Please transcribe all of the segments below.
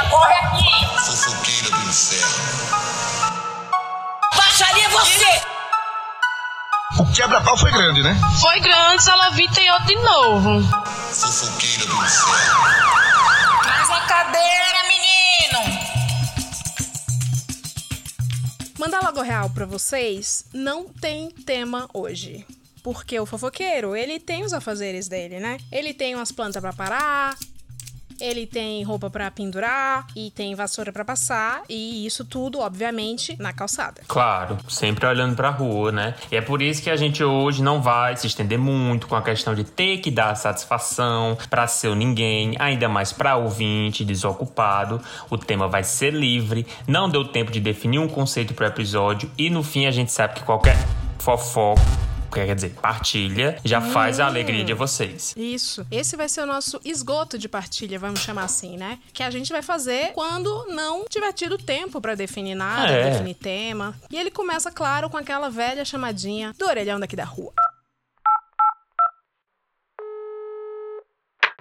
fofoqueira, corre aqui! Fofoqueira do inferno. Baixaria você! O quebra-pau foi grande, né? Foi grande, Salavita e outro de novo. Fofoqueira do inferno. Traz uma cadeira, menino! Mandar logo real pra vocês, não tem tema hoje. Porque o fofoqueiro, ele tem os afazeres dele, né? Ele tem umas plantas pra parar, ele tem roupa pra pendurar e tem vassoura pra passar e isso tudo, obviamente, na calçada. Claro, sempre olhando pra rua, né? E é por isso que a gente hoje não vai se estender muito com a questão de ter que dar satisfação pra seu ninguém, ainda mais pra ouvinte desocupado. O tema vai ser livre, não deu tempo de definir um conceito pro episódio e no fim a gente sabe que qualquer fofoca quer dizer, partilha, já faz a alegria de vocês. Isso. Esse vai ser o nosso esgoto de partilha, vamos chamar assim, né? Que a gente vai fazer quando não tiver tido tempo pra definir nada, É. definir tema. E ele começa, claro, com aquela velha chamadinha do orelhão daqui da rua.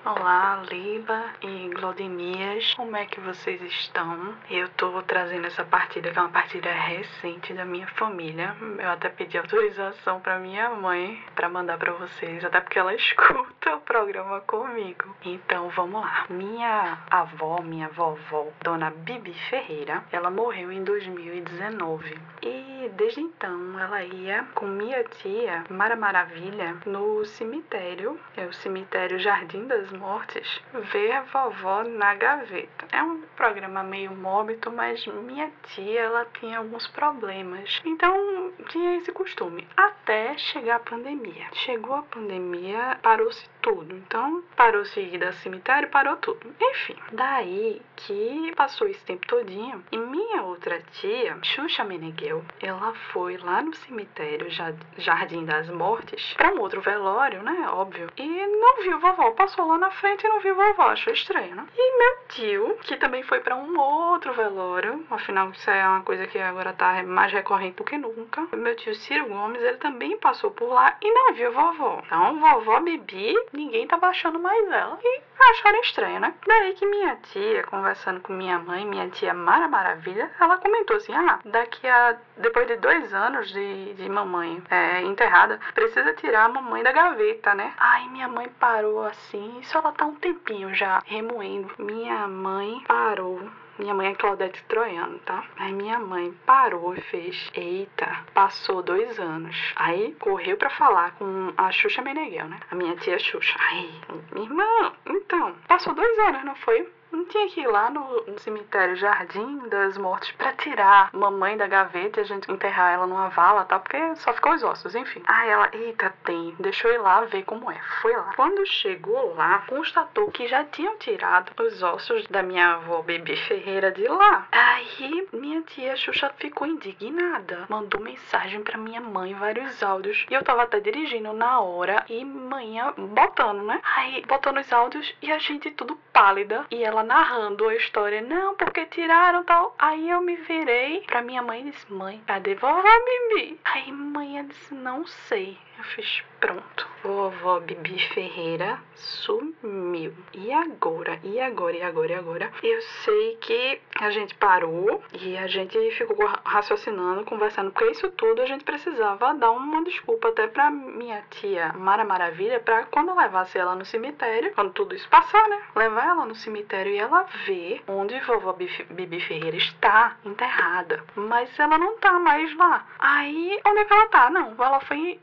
Olá, Liba e Glodemias, como é que vocês estão? Eu tô trazendo essa partida, que é uma partida recente da minha família. Eu até pedi autorização pra minha mãe pra mandar pra vocês, até porque ela escuta o programa comigo. Então vamos lá. Minha avó, minha vovó, Dona Bibi Ferreira, ela morreu em 2019. E desde então ela ia com minha tia, Mara Maravilha, no cemitério, é o cemitério Jardim das Mortes, ver vovó na gaveta. É um programa meio mórbido, mas minha tia ela tinha alguns problemas. Então tinha esse costume. Até chegar a pandemia. Chegou a pandemia, parou-se tudo. Então parou-se ir ao cemitério, parou tudo. Enfim, daí que passou esse tempo todinho e minha outra tia, Xuxa Meneghel, ela foi lá no cemitério Ja- Jardim das Mortes pra um outro velório, né? Óbvio. E não viu vovó. Passou lá na frente e não viu vovó. Achou estranho, né? E meu tio, que também foi pra um outro velório, afinal isso é uma coisa que agora tá mais recorrente do que nunca. Meu tio Ciro Gomes, ele também passou por lá e não viu vovó. Então, vovó Bibi, ninguém tava achando mais ela. E acharam estranho, né? Daí que minha tia, conversando com minha mãe, minha tia Mara Maravilha, ela comentou assim: ah, daqui a. depois de dois anos de, de mamãe é, enterrada, precisa tirar a mamãe da gaveta, né? Aí minha mãe parou assim, isso ela tá um tempinho já remoendo. Minha mãe parou. Minha mãe é Claudete Troiano, tá? Aí minha mãe parou e fez: Eita, passou dois anos. Aí correu pra falar com a Xuxa Meneghel, né? A minha tia Xuxa. Aí, minha irmã, então, passou dois anos, não foi? Não tinha que ir lá no, no cemitério Jardim das Mortes pra tirar mamãe da gaveta e a gente enterrar ela numa vala, tá? Porque só ficou os ossos, enfim. Aí ela, eita, tem, deixa eu ir lá ver como é. Foi lá. Quando chegou lá, constatou que já tinham tirado os ossos da minha avó Bebê Ferreira de lá. Aí minha tia Xuxa ficou indignada. Mandou mensagem pra minha mãe, vários áudios. E eu tava até dirigindo na hora e manhã botando, né? Aí botando os áudios e a gente tudo pálida. E ela narrando a história. Não, porque tiraram tal. Aí eu me virei pra minha mãe e disse: Mãe, cadê vovó Bibi? Aí mãe disse: Não sei. Fiz pronto. Vovó Bibi Ferreira sumiu. E agora? E agora? E agora? E agora? Eu sei que a gente parou e a gente ficou ra- raciocinando, conversando, porque isso tudo a gente precisava dar uma desculpa até pra minha tia Mara Maravilha, pra quando levasse ela no cemitério, quando tudo isso passar, né? Levar ela no cemitério e ela ver onde vovó Bibi Ferreira está enterrada. Mas ela não tá mais lá. Aí, onde é que ela tá? Não, ela foi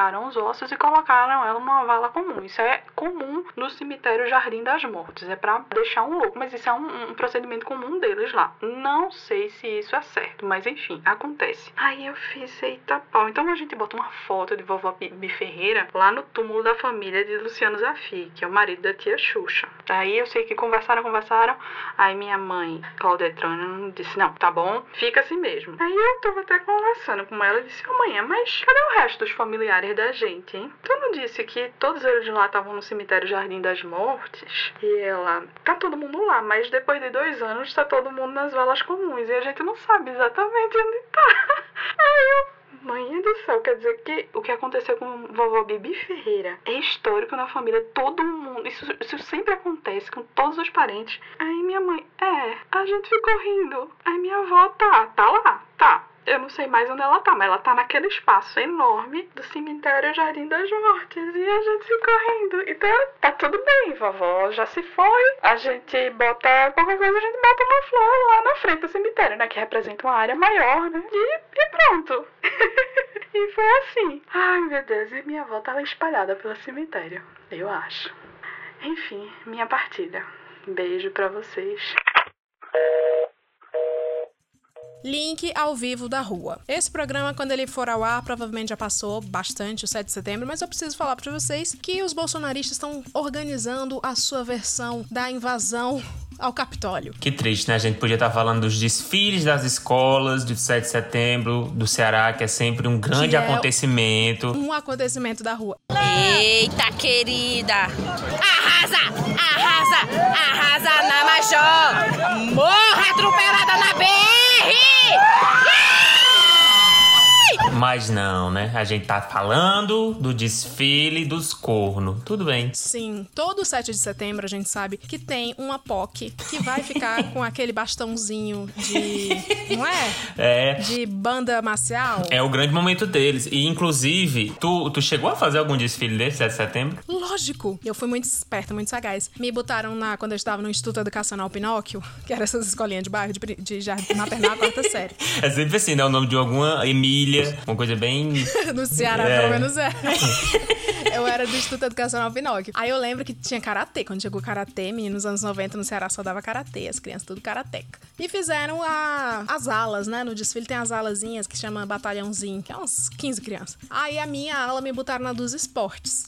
retiraram os ossos e colocaram ela numa vala comum. Isso é comum no cemitério Jardim das Mortes. É pra deixar um louco, mas isso é um, um procedimento comum deles lá. Não sei se isso é certo, mas enfim, acontece. Aí eu fiz, eita pau. Então a gente bota uma foto de vovó Bibi Ferreira lá no túmulo da família de Luciano Zafi, que é o marido da tia Xuxa. Aí eu sei que conversaram, conversaram. Aí minha mãe, Claudetrona, disse: Não, tá bom, fica assim mesmo. Aí eu tava até conversando com ela e disse: mãe, mas cadê o resto dos familiares da gente, hein? Tu não disse que todos eles lá estavam no cemitério Jardim das Mortes? E ela: Tá todo mundo lá, mas depois de dois anos tá todo mundo nas valas comuns e a gente não sabe exatamente onde tá. Aí eu Mãe do céu, quer dizer que o que aconteceu com vovó Bibi Ferreira é histórico na família. Todo mundo. Isso, isso sempre acontece com todos os parentes. Aí minha mãe, é, a gente ficou rindo. Aí minha avó tá, tá lá, tá. Eu não sei mais onde ela tá, mas ela tá naquele espaço enorme do cemitério Jardim das Mortes. E a gente ficou rindo. Então tá tudo bem, vovó já se foi. A gente bota qualquer coisa, a gente bota uma flor lá na frente do cemitério, né? Que representa uma área maior, né? E, e pronto. e foi assim. Ai, meu Deus, e minha avó tava espalhada pelo cemitério. Eu acho. Enfim, minha partida. Beijo pra vocês. Link ao vivo da rua. Esse programa, quando ele for ao ar, provavelmente já passou bastante o 7 de setembro, mas eu preciso falar para vocês que os bolsonaristas estão organizando a sua versão da invasão ao Capitólio. Que triste, né? A gente podia estar falando dos desfiles das escolas do 7 de setembro do Ceará, que é sempre um grande Que é acontecimento. Um acontecimento da rua. Eita, querida! Arrasa! Arrasa! Arrasa na Major! Morra atropelada na BR! Yeah! Mas não, né? A gente tá falando do desfile dos cornos. Tudo bem. Sim, todo 7 de setembro a gente sabe que tem uma POC que vai ficar com aquele bastãozinho de. Não é? É. De banda marcial. É o grande momento deles. E, inclusive, tu, tu chegou a fazer algum desfile desse 7 de setembro? Lógico! Eu fui muito esperta, muito sagaz. Me botaram na quando eu estava no Instituto Educacional Pinóquio, que era essas escolinhas de bairro de, de jardim maternal quarta série. É sempre assim, né? O nome de alguma Emília, uma coisa bem. No Ceará, É. pelo menos é. eu era do Instituto Educacional Pinóquio. Aí eu lembro que tinha karatê. Quando chegou karatê, menino, nos anos 90 no Ceará só dava karatê, as crianças tudo karateca. E fizeram a, as alas, né? No desfile tem as alazinhas que chama batalhãozinho, que é uns 15 crianças. Aí a minha ala me botaram na dos esportes.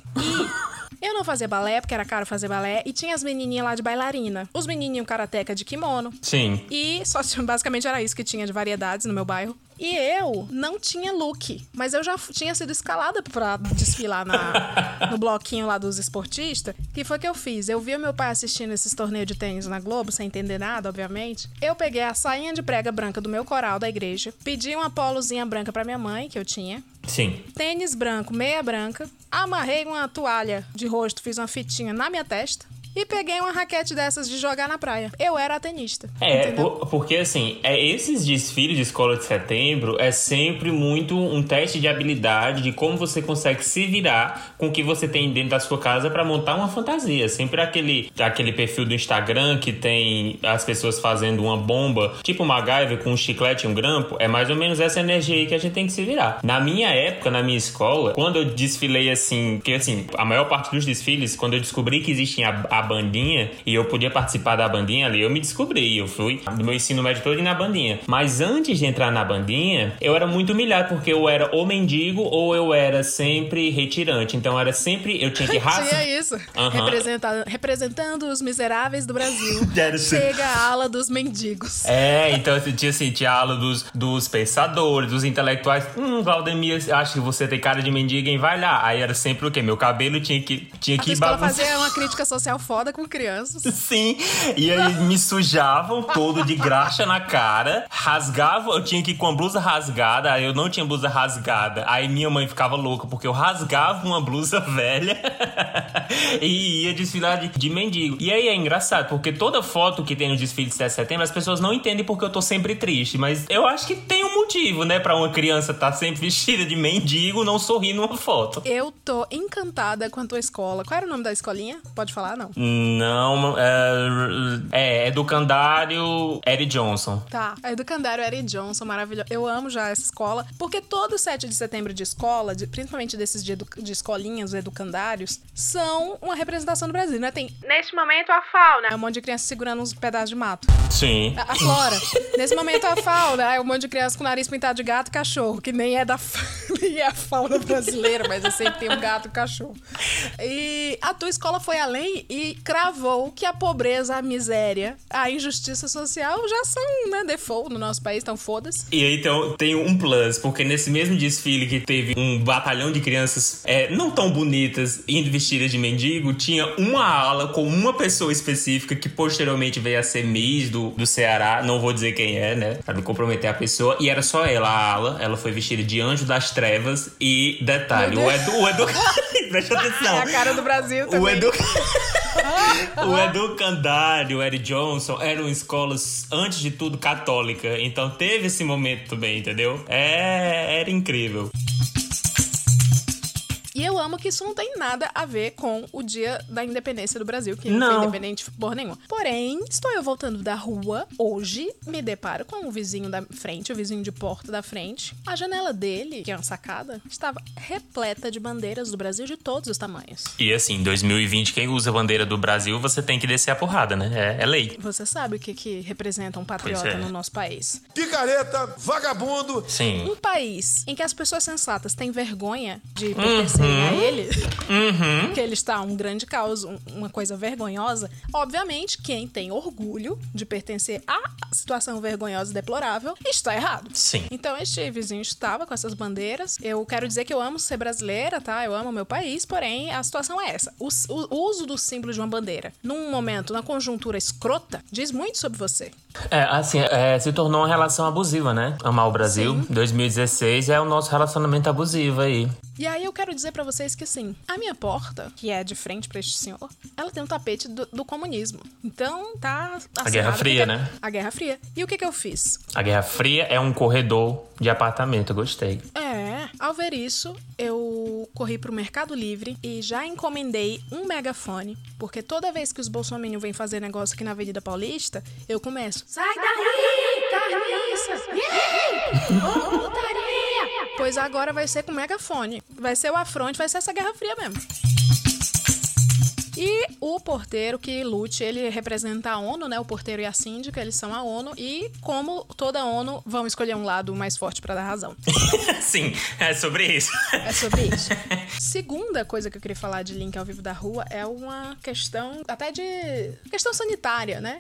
E eu não fazia balé, porque era caro fazer balé, e tinha as menininhas lá de bailarina. Os menininhos karateca de kimono. Sim. E só basicamente era isso que tinha de variedades no meu bairro. E eu não tinha look, mas eu já tinha sido escalada pra desfilar na, no bloquinho lá dos esportistas. que foi que eu fiz? Eu vi meu pai assistindo esses torneios de tênis na Globo, sem entender nada, obviamente. Eu peguei a sainha de prega branca do meu coral da igreja, pedi uma polozinha branca pra minha mãe, que eu tinha, Sim. tênis branco, meia branca, amarrei uma toalha de rosto, fiz uma fitinha na minha testa e peguei uma raquete dessas de jogar na praia. Eu era a tenista. É, por- porque assim, é, esses desfiles de escola de setembro é sempre muito um teste de habilidade de como você consegue se virar com o que você tem dentro da sua casa pra montar uma fantasia. Sempre aquele, aquele perfil do Instagram que tem as pessoas fazendo uma bomba, tipo MacGyver com um chiclete e um grampo, é mais ou menos essa energia aí que a gente tem que se virar. Na minha época, na minha escola, quando eu desfilei assim, porque assim, a maior parte dos desfiles, quando eu descobri que existia a, a bandinha e eu podia participar da bandinha ali, eu me descobri. Eu fui do meu ensino médio todo na bandinha. Mas antes de entrar na bandinha, eu era muito humilhado porque eu era ou mendigo ou eu era sempre retirante. Então era sempre, eu tinha que rasgar. Tinha isso. Representa- representando os miseráveis do Brasil. Assim. Chega a ala dos mendigos. É, então tinha assim, tinha aula dos, dos pensadores, dos intelectuais. Hum, Valdemir, acho que você tem cara de mendigo, hein? Vai lá. Aí era sempre o quê? Meu cabelo tinha que, tinha A que bagunçar. fazia uma crítica social foda com crianças. Sim, e aí me sujavam todo de graxa na cara, rasgavam, eu tinha que ir com a blusa rasgada, aí eu não tinha blusa rasgada. Aí minha mãe ficava louca porque eu rasgava uma blusa velha e ia desfilar de, de mendigo. E aí é engraçado, porque toda foto que tem no desfile de 7 de setembro, as pessoas não entendem porque eu tô sempre triste, mas eu acho que tem um motivo, né, pra uma criança estar sempre vestida de mendigo não sorrir numa foto. Eu tô encantada com a tua escola. Qual era o nome da escolinha? Pode falar, não? Não, é, é educandário Eddie Johnson. Tá. A Educandário Eric Johnson, maravilhoso. Eu amo já essa escola, porque todo 7 de setembro de escola, de- principalmente desses de, edu- de escolinhas, os educandários, são uma representação do Brasil, né? Tem, neste momento, a fauna. É um monte de criança segurando uns pedaços de mato. Sim. A, a flora. Nesse momento, a fauna. É um monte de criança com o nariz pintado de gato e cachorro, que nem é da nem é a fauna brasileira, mas eu sempre tem um gato e um cachorro. E a tua escola foi além e cravou que a pobreza, a miséria, a injustiça social já são, né, default no nosso país, então foda-se. E aí então, tem um plus, porque nesse mesmo desfile que teve um batalhão de crianças é, não tão bonitas indo vestidas de mendigo, tinha uma ala com uma pessoa específica que posteriormente veio a ser Miss do, do Ceará, não vou dizer quem é, né, pra não comprometer a pessoa, e era só ela, a ala, ela foi vestida de anjo das trevas e detalhe, o Edu, o Edu, presta É atenção. a cara do Brasil O também. Edu... o Edu Candari, o Eric Johnson eram escolas, antes de tudo, católica. Então teve esse momento também, entendeu? É, era incrível. E eu amo que isso não tem nada a ver com o dia da independência do Brasil, que não, Não. foi independente por nenhuma. Porém, estou eu voltando da rua hoje, me deparo com o vizinho da frente, o vizinho de porta da frente. A janela dele, que é uma sacada, estava repleta de bandeiras do Brasil de todos os tamanhos. E assim, em 2020, quem usa a bandeira do Brasil, você tem que descer a porrada, né? É, é lei. Você sabe o que, que representa um patriota é. no nosso país? Picareta, vagabundo. Sim. Um país em que as pessoas sensatas têm vergonha de pertencerem a ele, que ele está um grande caos, um- uma coisa vergonhosa, obviamente quem tem orgulho de pertencer à situação vergonhosa e deplorável está errado. Sim. Então este vizinho estava com essas bandeiras. Eu quero dizer que eu amo ser brasileira, tá? Eu amo meu país, porém a situação é essa. O, o uso do símbolo de uma bandeira num momento, na conjuntura escrota, diz muito sobre você. É, assim, é, se tornou uma relação abusiva, né? Amar o Brasil. 2016 é o nosso relacionamento abusivo aí. E aí eu quero dizer pra vocês que assim, a minha porta, que é de frente pra este senhor, ela tem um tapete do, do comunismo. Então tá. A Guerra Fria, porque- né? A Guerra Fria. E o que que eu fiz? A Guerra Fria é um corredor de apartamento, eu gostei. É, ao ver isso, eu corri pro Mercado Livre e já encomendei um megafone, porque toda vez que os bolsominions vêm fazer negócio aqui na Avenida Paulista, eu começo. Sai daí, carniça! Ô, putaria! Pois agora vai ser com megafone. Vai ser o afronte, vai ser essa Guerra Fria mesmo. E o porteiro que lute, ele representa a ONU, né? O porteiro e a síndica, eles são a ONU. E como toda a ONU, vão escolher um lado mais forte pra dar razão. Sim, é sobre isso. É sobre isso. Segunda coisa que eu queria falar de link ao vivo da rua é uma questão até de questão sanitária, né?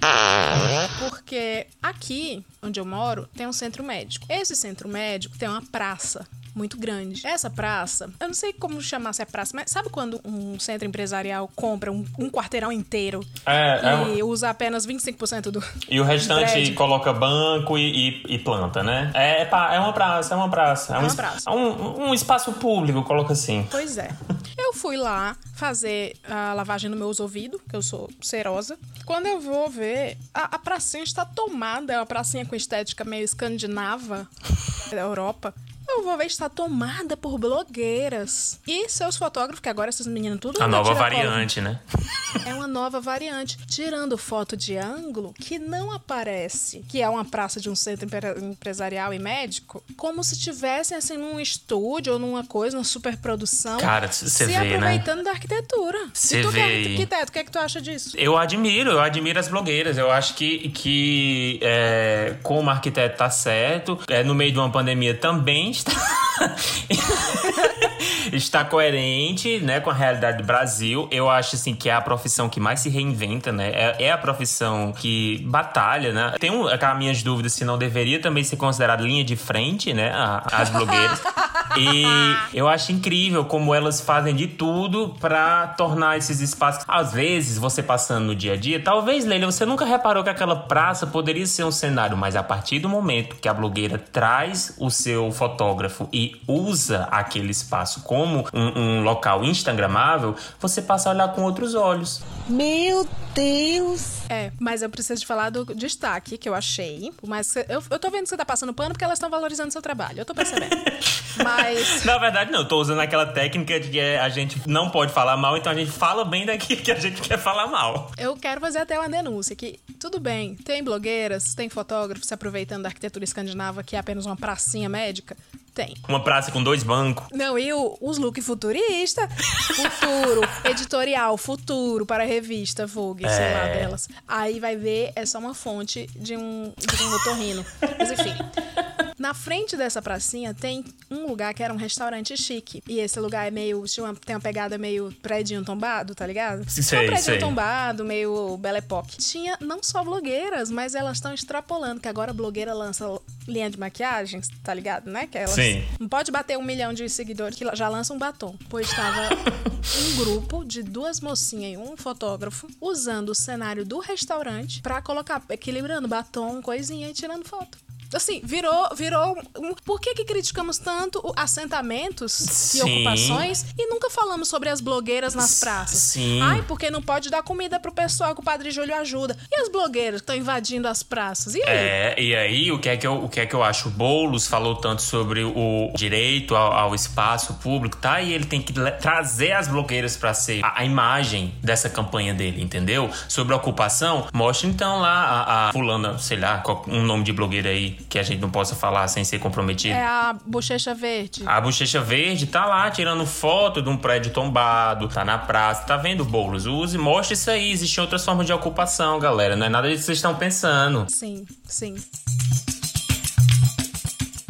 Porque aqui onde eu moro tem um centro médico. Esse centro médico tem uma praça muito grande. Essa praça, eu não sei como chamar se é praça, mas sabe quando um centro empresarial compra um, um quarteirão inteiro É, é um- e usa apenas 25% do. E o restante prédio. coloca banco e, e- e planta, né? É, é é uma praça, é uma praça. É, um, uma praça. é um, um espaço público, coloca assim. Pois é. Eu fui lá fazer a lavagem no meus ouvidos, que eu sou serosa. Quando eu vou ver, a, a pracinha está tomada. É uma pracinha com estética meio escandinava da Europa. Eu vou ver está tomada por blogueiras. E seus fotógrafos, que agora essas meninas tudo A nova variante, né? É uma nova variante. Tirando foto de ângulo que não aparece, que é uma praça de um centro empre- empresarial e médico, como se tivessem assim num estúdio ou numa coisa, numa superprodução. Cara, c- cê se vê, né? aproveitando da arquitetura. Cê tu, vê que é arquiteto, o que é que tu acha disso? Eu admiro, eu admiro as blogueiras. Eu acho que, que é, como arquiteto tá certo, é, no meio de uma pandemia também está. Está coerente, né, com a realidade do Brasil. Eu acho assim que é a profissão que mais se reinventa, né? É, é a profissão que batalha, né? Tenho aquelas minhas dúvidas se não deveria também ser considerada linha de frente, né, a- as blogueiras. E eu acho incrível como elas fazem de tudo pra tornar esses espaços. Às vezes, você passando no dia a dia, talvez, Leila, você nunca reparou que aquela praça poderia ser um cenário, mas a partir do momento que a blogueira traz o seu fotógrafo e usa aquele espaço como um, um local instagramável, você passa a olhar com outros olhos. Meu Deus! É, mas eu preciso de falar do destaque que eu achei. Mas eu, eu tô vendo que você tá passando pano porque elas estão valorizando seu trabalho. Eu tô percebendo. mas. Na verdade, não, eu tô usando aquela técnica de que a gente não pode falar mal, então a gente fala bem daquilo que a gente quer falar mal. Eu quero fazer até uma denúncia que, tudo bem, tem blogueiras, tem fotógrafos se aproveitando da arquitetura escandinava, que é apenas uma pracinha médica. Tem. Uma praça com dois bancos. Não, e o- os look futurista? Futuro, editorial, futuro para a revista Vogue, sei lá É. delas. Aí vai ver, é só uma fonte de um, de um otorrino. Mas enfim. Na frente dessa pracinha tem um lugar que era um restaurante chique. E esse lugar é meio. tinha uma- tem uma pegada meio prédio tombado, tá ligado? Sei, um prédio sei. tombado, meio Belle Époque. Tinha não só blogueiras, mas elas estão extrapolando, que agora a blogueira lança linha de maquiagem, tá ligado, né? Que elas Sim. não pode bater um milhão de seguidores que já lança um batom. Pois estava um grupo de duas mocinhas e um fotógrafo usando o cenário do restaurante pra colocar, equilibrando batom, coisinha e tirando foto. Assim, virou, virou. um- Por que, que criticamos tanto o- assentamentos e Sim. ocupações e nunca falamos sobre as blogueiras nas praças? sim. Ai, porque não pode dar comida pro pessoal que o Padre Júlio ajuda. E as blogueiras que estão invadindo as praças? E aí? É, e aí o que é que eu, o que é que eu acho? O Boulos falou tanto sobre o direito ao, ao espaço público, tá? E ele tem que trazer as blogueiras pra ser a, a imagem dessa campanha dele, entendeu? Sobre a ocupação, mostra então lá a, a fulana, sei lá, um nome de blogueira aí que a gente não possa falar sem ser comprometido. É a bochecha verde. A bochecha verde tá lá tirando foto de um prédio tombado, tá na praça, tá vendo, Boulos? Use, mostra isso aí. Existem outras formas de ocupação, galera. Não é nada disso que vocês estão pensando. Sim, sim.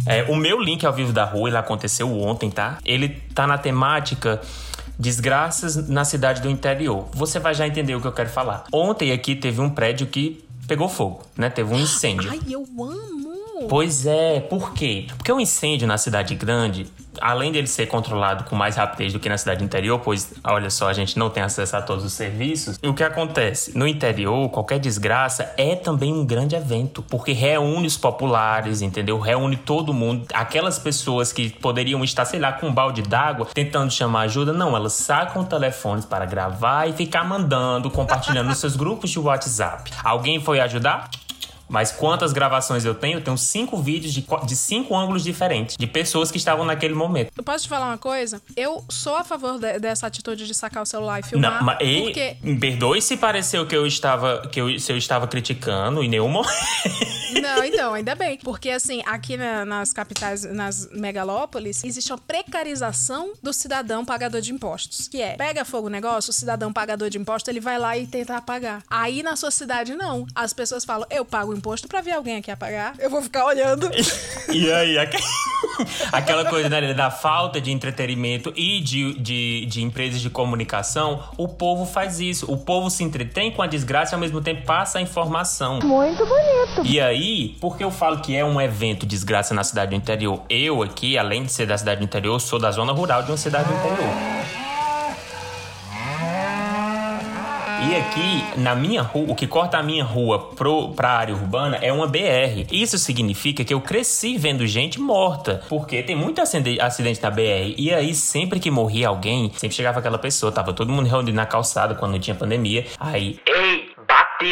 É, o meu link ao vivo da rua, ele aconteceu ontem, tá? Ele tá na temática desgraças na cidade do interior. Você vai já entender o que eu quero falar. Ontem aqui teve um prédio que pegou fogo, né? Teve um incêndio. Ai, eu amo! Pois é, por quê? Porque o incêndio na cidade grande, além dele ser controlado com mais rapidez do que na cidade interior, pois, olha só, a gente não tem acesso a todos os serviços, e o que acontece? No interior, qualquer desgraça é também um grande evento, porque reúne os populares, entendeu? Reúne todo mundo. Aquelas pessoas que poderiam estar, sei lá, com um balde d'água, tentando chamar ajuda, não, elas sacam telefones para gravar e ficar mandando, compartilhando nos seus grupos de WhatsApp. Alguém foi ajudar? Mas quantas gravações eu tenho? Eu tenho cinco vídeos de, de cinco ângulos diferentes, de pessoas que estavam naquele momento. Eu posso te falar uma coisa? Eu sou a favor de- dessa atitude de sacar o celular e filmar. Não, mas, porque. me perdoe se pareceu que eu estava que eu, se eu estava criticando em nenhum momento. Não, então, ainda bem. Porque, assim, aqui na- nas capitais, nas megalópolis, existe uma precarização do cidadão pagador de impostos. Que é, pega fogo o negócio, o cidadão pagador de impostos, ele vai lá e tenta apagar. Aí, na sua cidade, não. As pessoas falam, eu pago imposto pra ver alguém aqui apagar. Eu vou ficar olhando. E aí, aque- aquela coisa né, da falta de entretenimento e de, de, de empresas de comunicação, o povo faz isso. O povo se entretém com a desgraça e ao mesmo tempo passa a informação. Muito bonito. E aí, por que eu falo que é um evento desgraça na cidade do interior? Eu aqui, além de ser da cidade do interior, sou da zona rural de uma cidade do interior. E aqui, na minha rua, o que corta a minha rua pro, pra área urbana é uma BR. Isso significa que eu cresci vendo gente morta. Porque tem muito acidente na BR. E aí, sempre que morria alguém, sempre chegava aquela pessoa. Tava todo mundo reunido na calçada quando não tinha pandemia. Aí,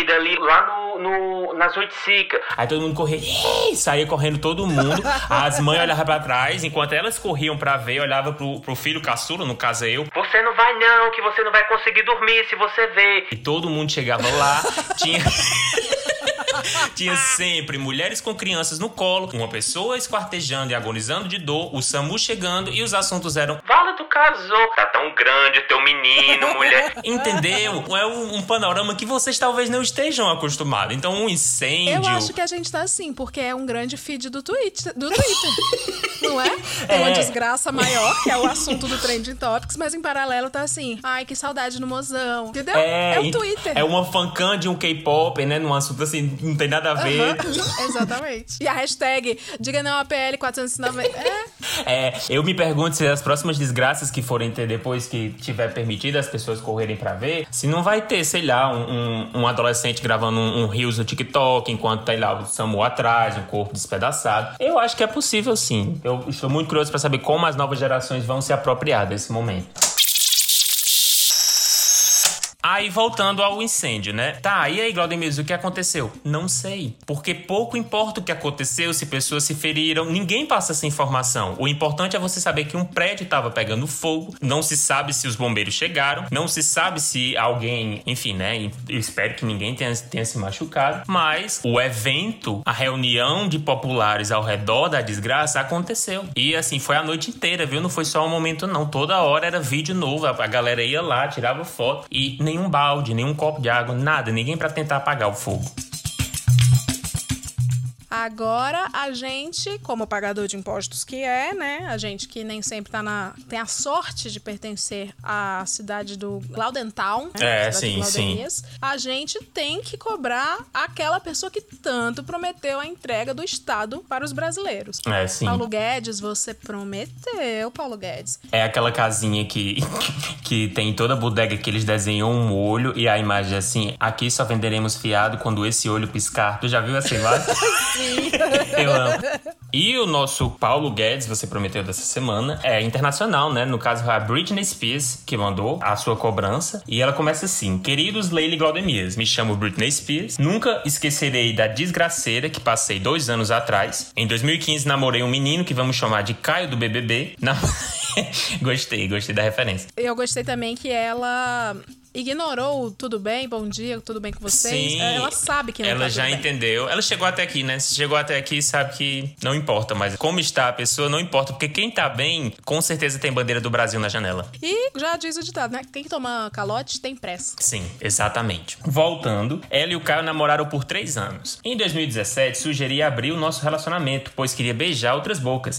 ali lá no, no, nas oiticicas. Aí todo mundo corria, "Ei!" saía correndo todo mundo. As mães olhavam pra trás, enquanto elas corriam pra ver, olhava pro, pro filho caçula, no caso eu. Você não vai não, que você não vai conseguir dormir se você ver. E todo mundo chegava lá, tinha... Tinha sempre mulheres com crianças no colo, uma pessoa esquartejando e agonizando de dor, o SAMU chegando e os assuntos eram: Vala, tu casou, tá tão grande teu menino, mulher. Entendeu? É um, um panorama que vocês talvez não estejam acostumados. Então, um incêndio. Eu acho que a gente tá assim, porque é um grande feed do Twitter. Do Twitter não é? Tem uma É. desgraça maior, que é o assunto do Trending Topics, mas em paralelo tá assim, ai, que saudade no mozão. Entendeu? É, o ent- Twitter. É uma fancam de um K-pop, né? Num assunto assim, não tem nada a ver. Exatamente. E a hashtag Diga Não APL 490. É. É, eu me pergunto se as próximas desgraças que forem ter depois que tiver permitido as pessoas correrem pra ver, se não vai ter, sei lá, um, um- um adolescente gravando um, um Reels no TikTok enquanto tá lá o Samu atrás, um corpo despedaçado. Eu acho que é possível sim. Eu estou muito curioso pra saber como as novas gerações vão se apropriar desse momento. Aí voltando ao incêndio, né? Tá, e aí, Glaudemir, o que aconteceu? Não sei. Porque pouco importa o que aconteceu, se pessoas se feriram, ninguém passa essa informação. O importante é você saber que um prédio estava pegando fogo, não se sabe se os bombeiros chegaram, não se sabe se alguém, enfim, né? Eu espero que ninguém tenha, tenha se machucado, mas o evento, a reunião de populares ao redor da desgraça aconteceu. E assim, foi a noite inteira, viu? Não foi só um momento, não. Toda hora era vídeo novo, a galera ia lá, tirava foto e nenhum balde, nenhum copo de água, nada, ninguém pra tentar apagar o fogo. Agora a gente, como pagador de impostos que é, né? A gente que nem sempre tá na. tem a sorte de pertencer à cidade do Glaudentown. né? É, sim, sim. A gente tem que cobrar aquela pessoa que tanto prometeu a entrega do Estado para os brasileiros. É, sim. Paulo Guedes, você prometeu, Paulo Guedes. É aquela casinha que, que tem toda a bodega que eles desenham um olho e a imagem é assim: aqui só venderemos fiado quando esse olho piscar. Tu já viu essa imagem? Eu amo. E o nosso Paulo Guedes, você prometeu dessa semana, é internacional, né? No caso, a Britney Spears, que mandou a sua cobrança. E ela começa assim: Queridos Leile Glaudemias, me chamo Britney Spears. Nunca esquecerei da desgraceira que passei dois anos atrás. Em 2015, namorei um menino que vamos chamar de Caio do BBB. Não... gostei, gostei da referência. Eu gostei também que ela ignorou o tudo bem, bom dia, tudo bem com vocês. Sim, ela sabe que não Ela tá já bem. entendeu. Ela chegou até aqui, né? Se chegou até aqui, sabe que não importa, mas como está a pessoa não importa, porque quem tá bem, com certeza tem bandeira do Brasil na janela. E já diz o ditado, né? Quem toma calote tem pressa. Sim, exatamente. Voltando, ela e o Caio namoraram por três anos. Em 2017, sugeri abrir o nosso relacionamento, pois queria beijar outras bocas.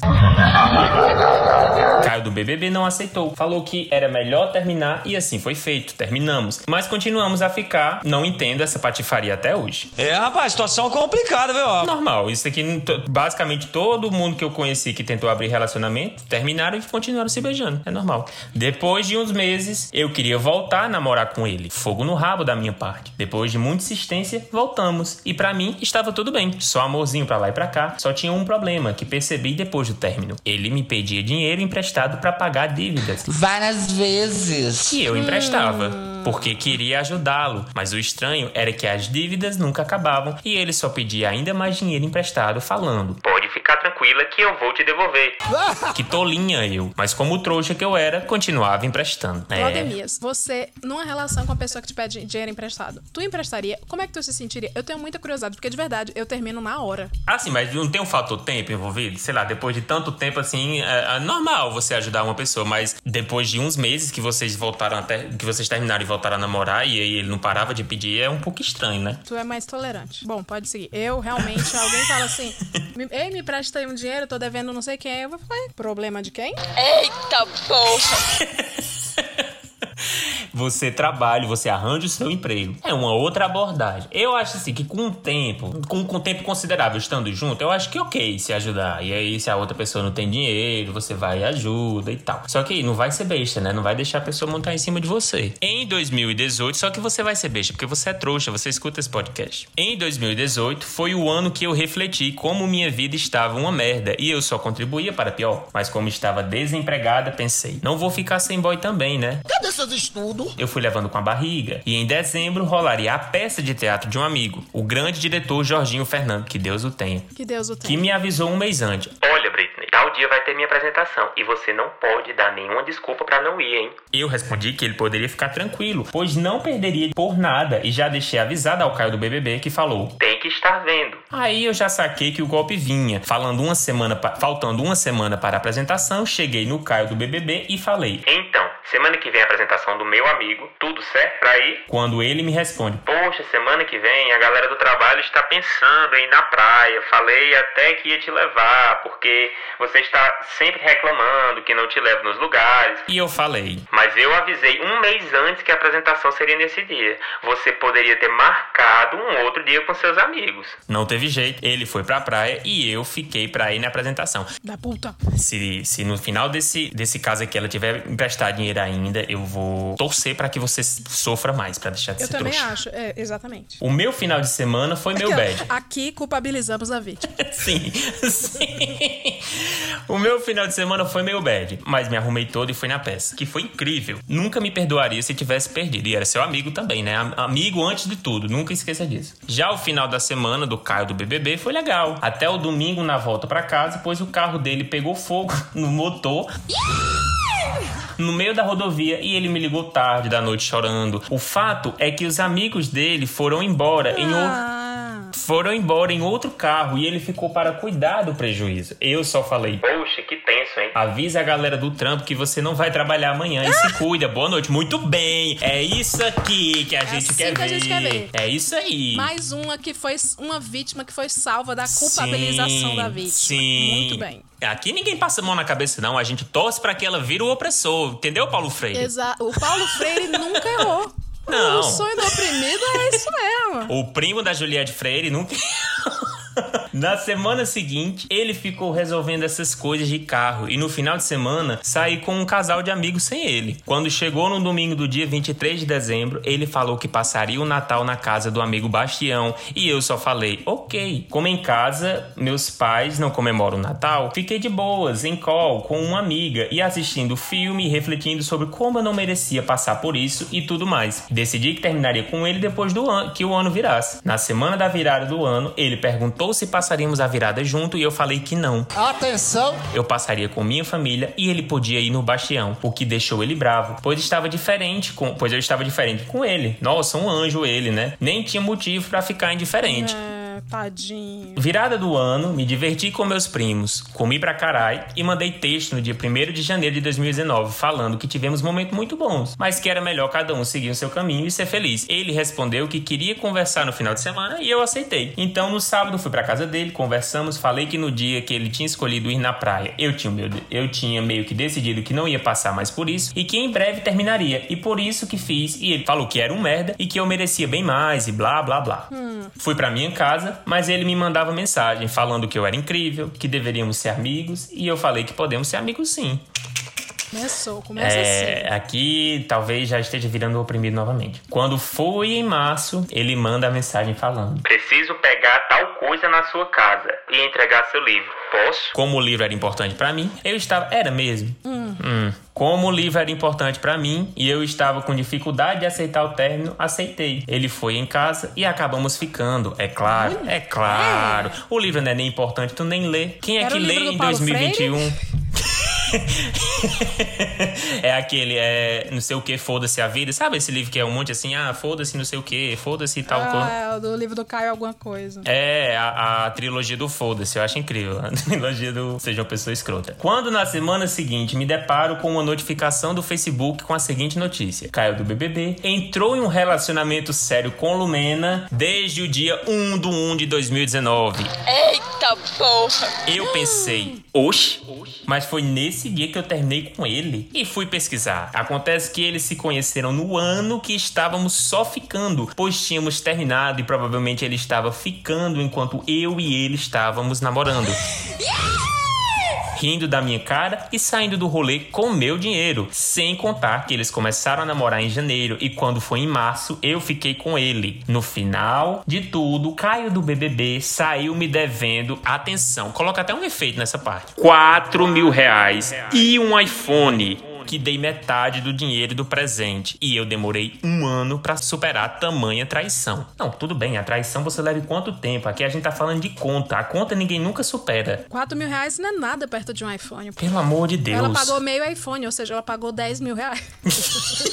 Caio do BBB não aceitou. Falou que era melhor terminar e assim foi feito. Terminamos. Mas continuamos a ficar. Não entendo essa patifaria até hoje. É, rapaz, situação complicada, viu? Normal. Isso aqui, basicamente, todo mundo que eu conheci que tentou abrir relacionamento terminaram e continuaram se beijando. É normal. Depois de uns meses, eu queria voltar a namorar com ele. Fogo no rabo da minha parte. Depois de muita insistência, voltamos. E pra mim, estava tudo bem. Só amorzinho pra lá e pra cá. Só tinha um problema que percebi depois do término. Ele me pedia dinheiro emprestado pra pagar dívidas. Várias vezes. E eu emprestava, porque queria ajudá-lo. Mas o estranho era que as dívidas nunca acabavam e ele só pedia ainda mais dinheiro emprestado, falando: Pode ficar tranquila que eu vou te devolver. que tolinha eu. Mas como trouxa que eu era, continuava emprestando. É. Claudemias, você, numa relação com a pessoa que te pede dinheiro emprestado, tu emprestaria? Como é que tu se sentiria? Eu tenho muita curiosidade, porque de verdade, eu termino na hora. Assim, mas não tem um fator tempo envolvido? Sei lá, depois de tanto tempo assim, é, é normal você ajudar uma pessoa, mas depois de uns meses que vocês voltaram até. que vocês terminaram e voltaram a namorar e aí ele não parava de pedir, é um pouco estranho, né? Tu é mais tolerante. Bom, pode seguir. Eu, realmente, alguém fala assim, "Me- ei, me presta aí um dinheiro, eu tô devendo não sei quem. Eu vou falar, problema de quem? Eita porra! Você trabalha, você arranja o seu emprego. É uma outra abordagem. Eu acho assim que com o tempo, com, com tempo considerável estando junto, eu acho que ok se ajudar. E aí, se a outra pessoa não tem dinheiro, você vai e ajuda e tal. Só que não vai ser besta, né? Não vai deixar a pessoa montar em cima de você. Em 2018, só que você vai ser besta, porque você é trouxa, você escuta esse podcast. Em 2018, foi o ano que eu refleti como minha vida estava uma merda e eu só contribuía para pior. Mas como estava desempregada, pensei, não vou ficar sem boy também, né? Cadê seus estudos? Eu fui levando com a barriga. E em dezembro rolaria a peça de teatro de um amigo, o grande diretor Jorginho Fernando, que Deus o tenha, Que Deus o que tenha. me avisou um mês antes. Olha, Britney, tal dia vai ter minha apresentação e você não pode dar nenhuma desculpa pra não ir, hein? Eu respondi que ele poderia ficar tranquilo, pois não perderia por nada e já deixei avisado ao Caio do BBB que falou: "Tem que estar vendo". Aí eu já saquei que o golpe vinha. Falando uma semana, pa- faltando uma semana para a apresentação, cheguei no Caio do BBB e falei: "Então, semana que vem a apresentação do meu amigo, tudo certo pra ir?" Quando ele me responde: "Poxa, semana que vem a galera do trabalho está pensando em ir na praia. Falei até que ia te levar, porque você está sempre reclamando que não te levo nos lugares." E eu falei: "Mas eu avisei um mês antes que a apresentação seria nesse dia. Você poderia ter marcado um outro dia com seus amigos." Não teve jeito. Ele foi pra praia e eu fiquei pra ir na apresentação. Da puta. Se, se no final desse, desse caso aqui ela tiver emprestar dinheiro ainda, eu vou torcer pra que você sofra mais, pra deixar de Eu ser também trouxa. acho, é, exatamente. O meu final de semana foi meu bad. Aqui culpabilizamos a vítima. Sim, sim. O meu final de semana foi meio bad, mas me arrumei todo e fui na peça, que foi incrível. Nunca me perdoaria se tivesse perdido. E era seu amigo também, né? Am- Amigo antes de tudo, nunca esqueça disso. Já o final da semana do Caio do BBB foi legal. Até o domingo na volta pra casa, pois o carro dele pegou fogo no motor no meio da rodovia e ele me ligou tarde da noite chorando. O fato é que os amigos dele foram embora em outro. Ah, Foram embora em outro carro e ele ficou para cuidar do prejuízo. Eu só falei, poxa, que tenso, hein? Avisa a galera do trampo que você não vai trabalhar amanhã e se cuida. Boa noite. Muito bem. É isso aqui que a, gente, assim quer que a ver. gente quer ver. É isso aí. Mais uma que foi uma vítima que foi salva da culpabilização Sim, da vítima. Sim. Muito bem. Aqui ninguém passa a mão na cabeça, não. A gente torce pra que ela vire o opressor. Entendeu, Paulo Freire? Exa o Paulo Freire nunca errou. Não. O sonho do oprimido é isso mesmo. O primo da Juliette Freire nunca. Na semana seguinte, ele ficou resolvendo essas coisas de carro e no final de semana saí com um casal de amigos sem ele. Quando chegou no domingo do dia 23 de dezembro, ele falou que passaria o Natal na casa do amigo Bastião e eu só falei, ok. Como em casa, meus pais não comemoram o Natal, fiquei de boas, em call, com uma amiga e assistindo filme refletindo sobre como eu não merecia passar por isso e tudo mais. Decidi que terminaria com ele depois do ano que o ano virasse. Na semana da virada do ano, ele perguntou se passaríamos a virada junto e eu falei que não. Atenção! Eu passaria com minha família e ele podia ir no Bastião, o que deixou ele bravo, pois estava diferente com, pois eu estava diferente com ele. Nossa, um anjo ele, né? Nem tinha motivo pra ficar indiferente. É, tadinho. Virada do ano, me diverti com meus primos, comi pra carai e mandei texto no dia 1 de janeiro de 2019 falando que tivemos momentos muito bons, mas que era melhor cada um seguir o seu caminho e ser feliz. Ele respondeu que queria conversar no final de semana e eu aceitei. Então no sábado fui pra casa dele, conversamos, falei que no dia que ele tinha escolhido ir na praia, eu tinha, meu, eu tinha meio que decidido que não ia passar mais por isso e que em breve terminaria. E por isso que fiz. E ele falou que era um merda e que eu merecia bem mais e blá blá blá. Fui pra minha casa, mas ele me mandava mensagem falando que eu era incrível, que deveríamos ser amigos e eu falei que podemos ser amigos sim. Começou, começa É, assim. aqui talvez já esteja virando oprimido novamente. Quando foi em março, ele manda a mensagem falando: Preciso pegar tal coisa na sua casa e entregar seu livro. Posso? Como o livro era importante pra mim, eu estava. Era mesmo? Hum. Como o livro era importante pra mim e eu estava com dificuldade de aceitar o término, aceitei. Ele foi em casa e acabamos ficando. É claro, é claro. O livro não é nem importante, tu nem lê. Quem é Era que lê em Paulo 2021? é aquele, é não sei o que, foda-se a vida. Sabe esse livro que é um monte assim, ah, foda-se não sei o que, foda-se tal coisa. Ah, é o do livro do Caio alguma coisa. É, a, a trilogia do Foda-se, eu acho incrível. A trilogia do Seja uma Pessoa Escrota. Quando na semana seguinte me deparo com uma notificação do Facebook com a seguinte notícia: Caio do BBB entrou em um relacionamento sério com Lumena desde o dia 1 do 1 de 2019. Eita porra! Eu pensei, oxe, mas foi nesse dia que eu terminei com ele e fui pesquisar. Acontece que eles se conheceram no ano que estávamos só ficando, pois tínhamos terminado e provavelmente ele estava ficando enquanto eu e ele estávamos namorando. Rindo da minha cara e saindo do rolê com meu dinheiro. Sem contar que eles começaram a namorar em janeiro e quando foi em março eu fiquei com ele. No final de tudo, Caio do BBB saiu me devendo. Atenção, coloca até um efeito nessa parte: 4 mil reais e um iPhone. Que dei metade do dinheiro do presente. E eu demorei um ano pra superar tamanha traição. Não, tudo bem, a traição você leva quanto tempo? Aqui a gente tá falando de conta. A conta ninguém nunca supera. 4 mil reais não é nada perto de um iPhone. Pelo amor de Deus. Ela pagou meio iPhone, ou seja, ela pagou 10 mil reais.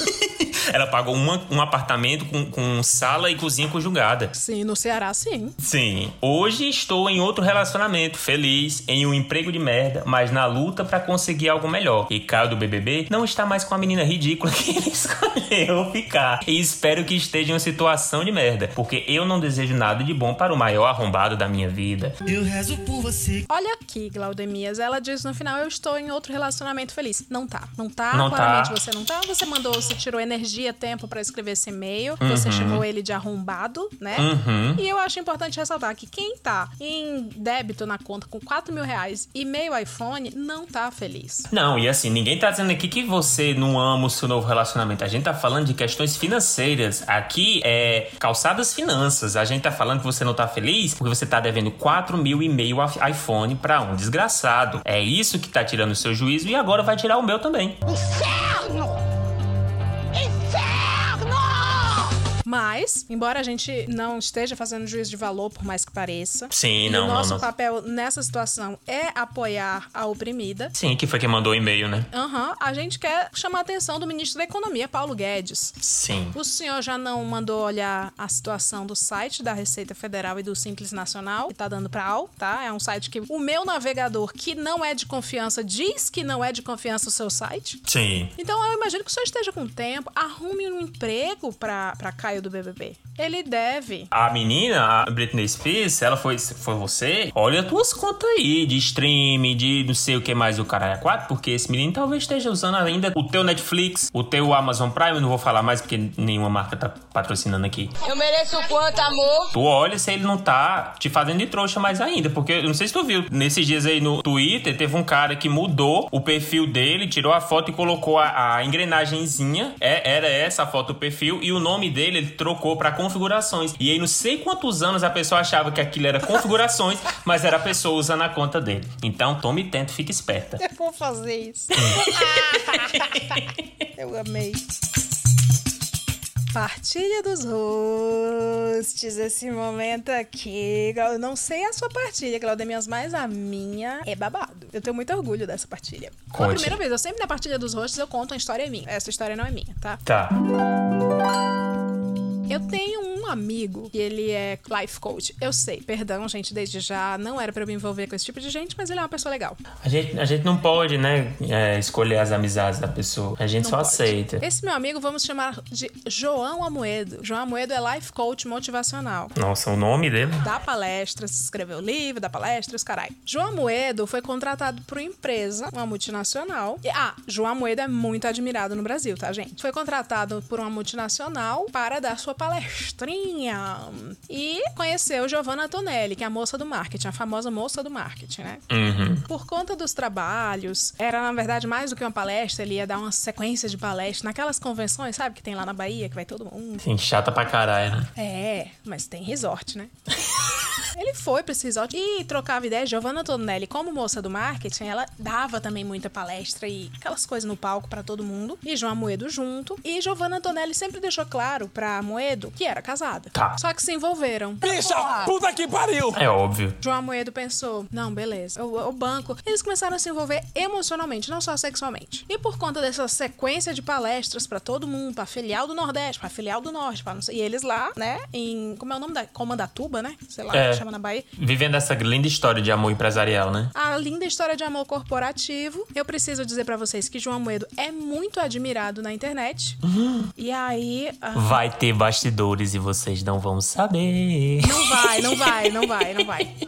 Ela pagou uma- um apartamento com, com sala e cozinha conjugada. Sim, no Ceará, sim. Sim. Hoje estou em outro relacionamento, feliz, em um emprego de merda, mas na luta pra conseguir algo melhor. E Caio do BBB não está mais com a menina ridícula que ele escolheu ficar. E espero que esteja em uma situação de merda, porque eu não desejo nada de bom para o maior arrombado da minha vida. Eu rezo por você. Olha aqui, Glaudemias. Ela diz no final: Eu estou em outro relacionamento feliz. Não tá. Não tá. Não Claramente tá. você não tá. Você mandou, você tirou energia, tempo pra escrever esse e-mail. Uhum. Você chamou ele de arrombado, né? Uhum. E eu acho importante ressaltar que quem tá em débito na conta com 4 mil reais e meio iPhone não tá feliz. Não, e assim, ninguém tá dizendo aqui que você não ama o seu novo relacionamento. A gente tá falando de questões financeiras. Aqui é calçadas finanças. A gente tá falando que você não tá feliz porque você tá devendo 4 mil e meio iPhone pra um desgraçado. É isso que tá tirando o seu juízo e agora vai tirar o meu também. Mas, embora a gente não esteja fazendo juízo de valor, por mais que pareça, Sim, não, o não, nosso não. papel nessa situação é apoiar a oprimida. Sim, que foi quem mandou o e-mail, né? Aham, a gente quer chamar a atenção do ministro da Economia, Paulo Guedes. Sim. O senhor já não mandou olhar a situação do site da Receita Federal e do Simples Nacional, que tá dando pau, tá? É um site que o meu navegador, que não é de confiança, diz que não é de confiança o seu site. Sim. Então eu imagino que o senhor esteja com tempo, arrume um emprego pra, pra Caio do BBB. Ele deve. A menina, a Britney Spears, ela foi, foi você? Olha as tuas contas aí de stream, de não sei o que mais o caralho é quatro, porque esse menino talvez esteja usando ainda o teu Netflix, o teu Amazon Prime, eu não vou falar mais porque nenhuma marca tá patrocinando aqui. Eu mereço quanto, amor? Tu olha se ele não tá te fazendo de trouxa mais ainda, porque eu não sei se tu viu, nesses dias aí no Twitter teve um cara que mudou o perfil dele, tirou a foto e colocou a, a engrenagenzinha, é, era essa a foto do perfil, e o nome dele ele trocou pra configurações. E aí não sei quantos anos a pessoa achava que aquilo era configurações, mas era a pessoa usando a conta dele. Então tome tento, fique esperta. Eu vou fazer isso. eu amei. Partilha dos hosts, esse momento aqui. Eu não sei a sua partilha, Claudemias, mas a minha é babado. Eu tenho muito orgulho dessa partilha. Pela primeira vez, eu sempre na partilha dos hosts eu conto uma história minha. Essa história não é minha, tá? Tá. Eu tenho um amigo que ele é life coach. Eu sei, perdão, gente, desde já. Não era pra eu me envolver com esse tipo de gente, mas ele é uma pessoa legal. A gente, a gente não pode, né, é, escolher as amizades da pessoa. A gente Não só pode. aceita. Esse meu amigo vamos chamar de João Amoedo. João Amoedo é life coach motivacional. Nossa, o nome dele? Dá palestras, escreveu livro, dá palestras, caralho. João Amoedo foi contratado por uma empresa, uma multinacional. E, ah, João Amoedo é muito admirado no Brasil, tá, gente? Foi contratado por uma multinacional para dar sua palestrinha. E conheceu Giovanna Tonelli, que é a moça do marketing, a famosa moça do marketing, né? Uhum. Por conta dos trabalhos, era na verdade mais do que uma palestra, ele ia dar uma sequência de palestras naquelas convenções, sabe, que tem lá na Bahia, que vai todo mundo. Sim, chata pra caralho, né? É, mas tem resort, né? Ele foi pra esse resort e trocava ideia. Giovanna Tonelli, como moça do marketing, ela dava também muita palestra e aquelas coisas no palco pra todo mundo. E João Moedo junto. E Giovanna Tonelli sempre deixou claro pra Moedo que era casada. Tá. Só que se envolveram. Bicha, puta que pariu! É óbvio. João Amoedo pensou, não, beleza, o, o banco. Eles começaram a se envolver emocionalmente, não só sexualmente. E por conta dessa sequência de palestras pra todo mundo, pra filial do Nordeste, pra filial do Norte, pra não sei. E eles lá, né, em. Como é o nome da. Comandatuba, né? Sei lá, É. que chama na Bahia. Vivendo essa linda história de amor empresarial, né? A linda história de amor corporativo. Eu preciso dizer pra vocês que João Amoedo é muito admirado na internet. E aí. ah, Vai ter bastidores e vocês não vão saber. não vai, não vai, não vai, não vai.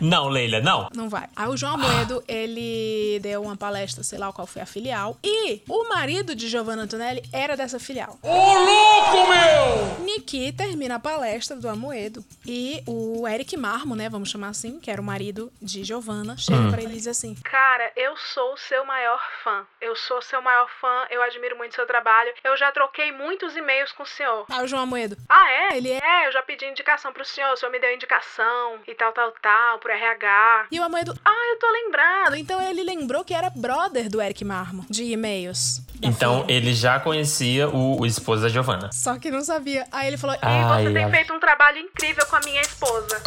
Não, Leila, não. Não vai. Aí o João Amoedo, ele deu uma palestra, sei lá qual foi a filial. E o marido de Giovanna Antonelli era dessa filial. Ô, louco, meu! Niki termina a palestra do Amoedo. E o Eric Marmo, né, vamos chamar assim, que era o marido de Giovanna, chega pra ele e diz assim: Cara, eu sou o seu maior fã. Eu sou seu maior fã, eu admiro muito seu trabalho. Eu já troquei muitos e-mails com o senhor. Aí o João Amoedo: Ah, é? Ele é, eu já pedi indicação pro senhor, o senhor me deu indicação e tal, tal, tal, pro RH. E o Amoedo: Ah, eu tô lembrado. Então ele lembrou que era brother do Eric Marmo, de e-mails. Então firma. ele já conhecia o, o esposo da Giovanna. Só que não sabia. Aí ele falou: E Ai, você tem ai. feito um trabalho incrível com a minha esposa.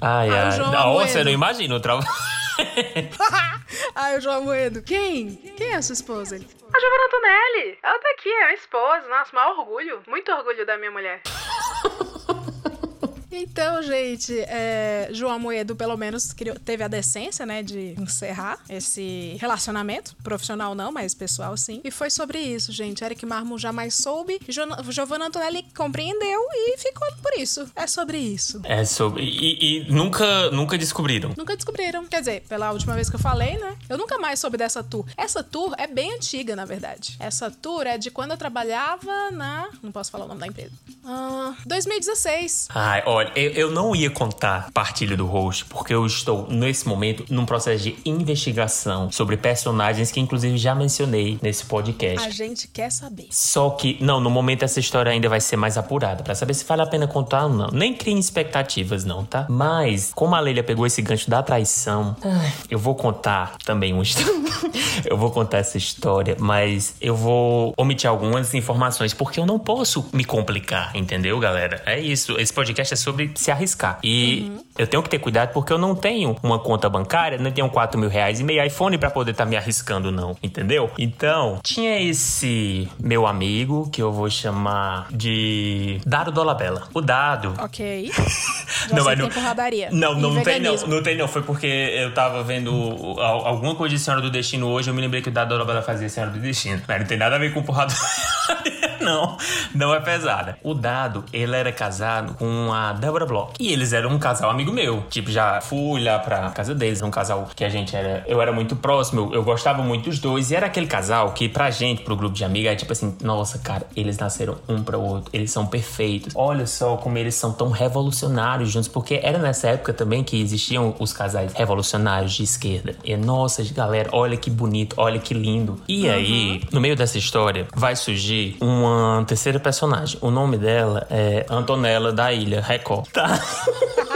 Ai, Ah, o ai. João Ah, Amoedo. você não imagina o trabalho. Aí o João Moedo, quem? Quem é a sua esposa? A Giovanna Antonelli. Ela tá aqui, é minha esposa. Nossa, maior orgulho. Muito orgulho da minha mulher. Então, gente, é, João Moedo, pelo menos, criou- teve a decência, né, de encerrar esse relacionamento. Profissional não, mas pessoal sim. E foi sobre isso, gente. Eric Marmo jamais soube. Jo Giovanna Antonelli compreendeu e ficou por isso. É sobre isso. É sobre. E, e nunca, nunca descobriram. Nunca descobriram. Quer dizer, pela última vez que eu falei, né? Eu nunca mais soube dessa tour. Essa tour é bem antiga, na verdade. Essa tour é de quando eu trabalhava na. Não posso falar o nome da empresa. Ah, 2016. Ai, olha, Olha, eu, eu não ia contar partilha do host, porque eu estou, nesse momento, num processo de investigação sobre personagens que, inclusive, já mencionei nesse podcast. A gente quer saber. Só que, não, no momento essa história ainda vai ser mais apurada, pra saber se vale a pena contar ou não. Nem criem expectativas, não, tá? Mas, como a Leila pegou esse gancho da traição, ai, eu vou contar também um. eu vou contar essa história, mas eu vou omitir algumas informações, porque eu não posso me complicar, entendeu, galera? É isso. Esse podcast é sobre se arriscar. E eu tenho que ter cuidado porque eu não tenho uma conta bancária, não tenho 4 mil reais e meio iPhone pra poder estar me arriscando, não. Entendeu? Então, tinha esse meu amigo que eu vou chamar de Dado Dolabella. O Dado. Ok. Sei mas. Não, E não, não tem não. Não tem não. Foi porque eu tava vendo al- alguma coisa de Senhora do Destino hoje. Eu me lembrei que o Dado Dolabella fazia Senhora do Destino. Mas não tem nada a ver com porradaria, não. Não é pesada. O Dado, ele era casado com a Débora Bloch. E eles eram um casal amigo meu. Tipo, já fui lá pra casa deles. Um casal que a gente era... Eu era muito próximo. Eu, eu gostava muito dos dois. E era aquele casal que pra gente, pro grupo de amigos, é tipo assim... Nossa, cara, eles nasceram um para o outro. Eles são perfeitos. Olha só como eles são tão revolucionários juntos. Porque era nessa época também que existiam os casais revolucionários de esquerda. E nossa, galera, olha que bonito, olha que lindo. E aí, no meio dessa história, vai surgir uma terceira personagem. O nome dela é Antonella da Ilha Record. Tá?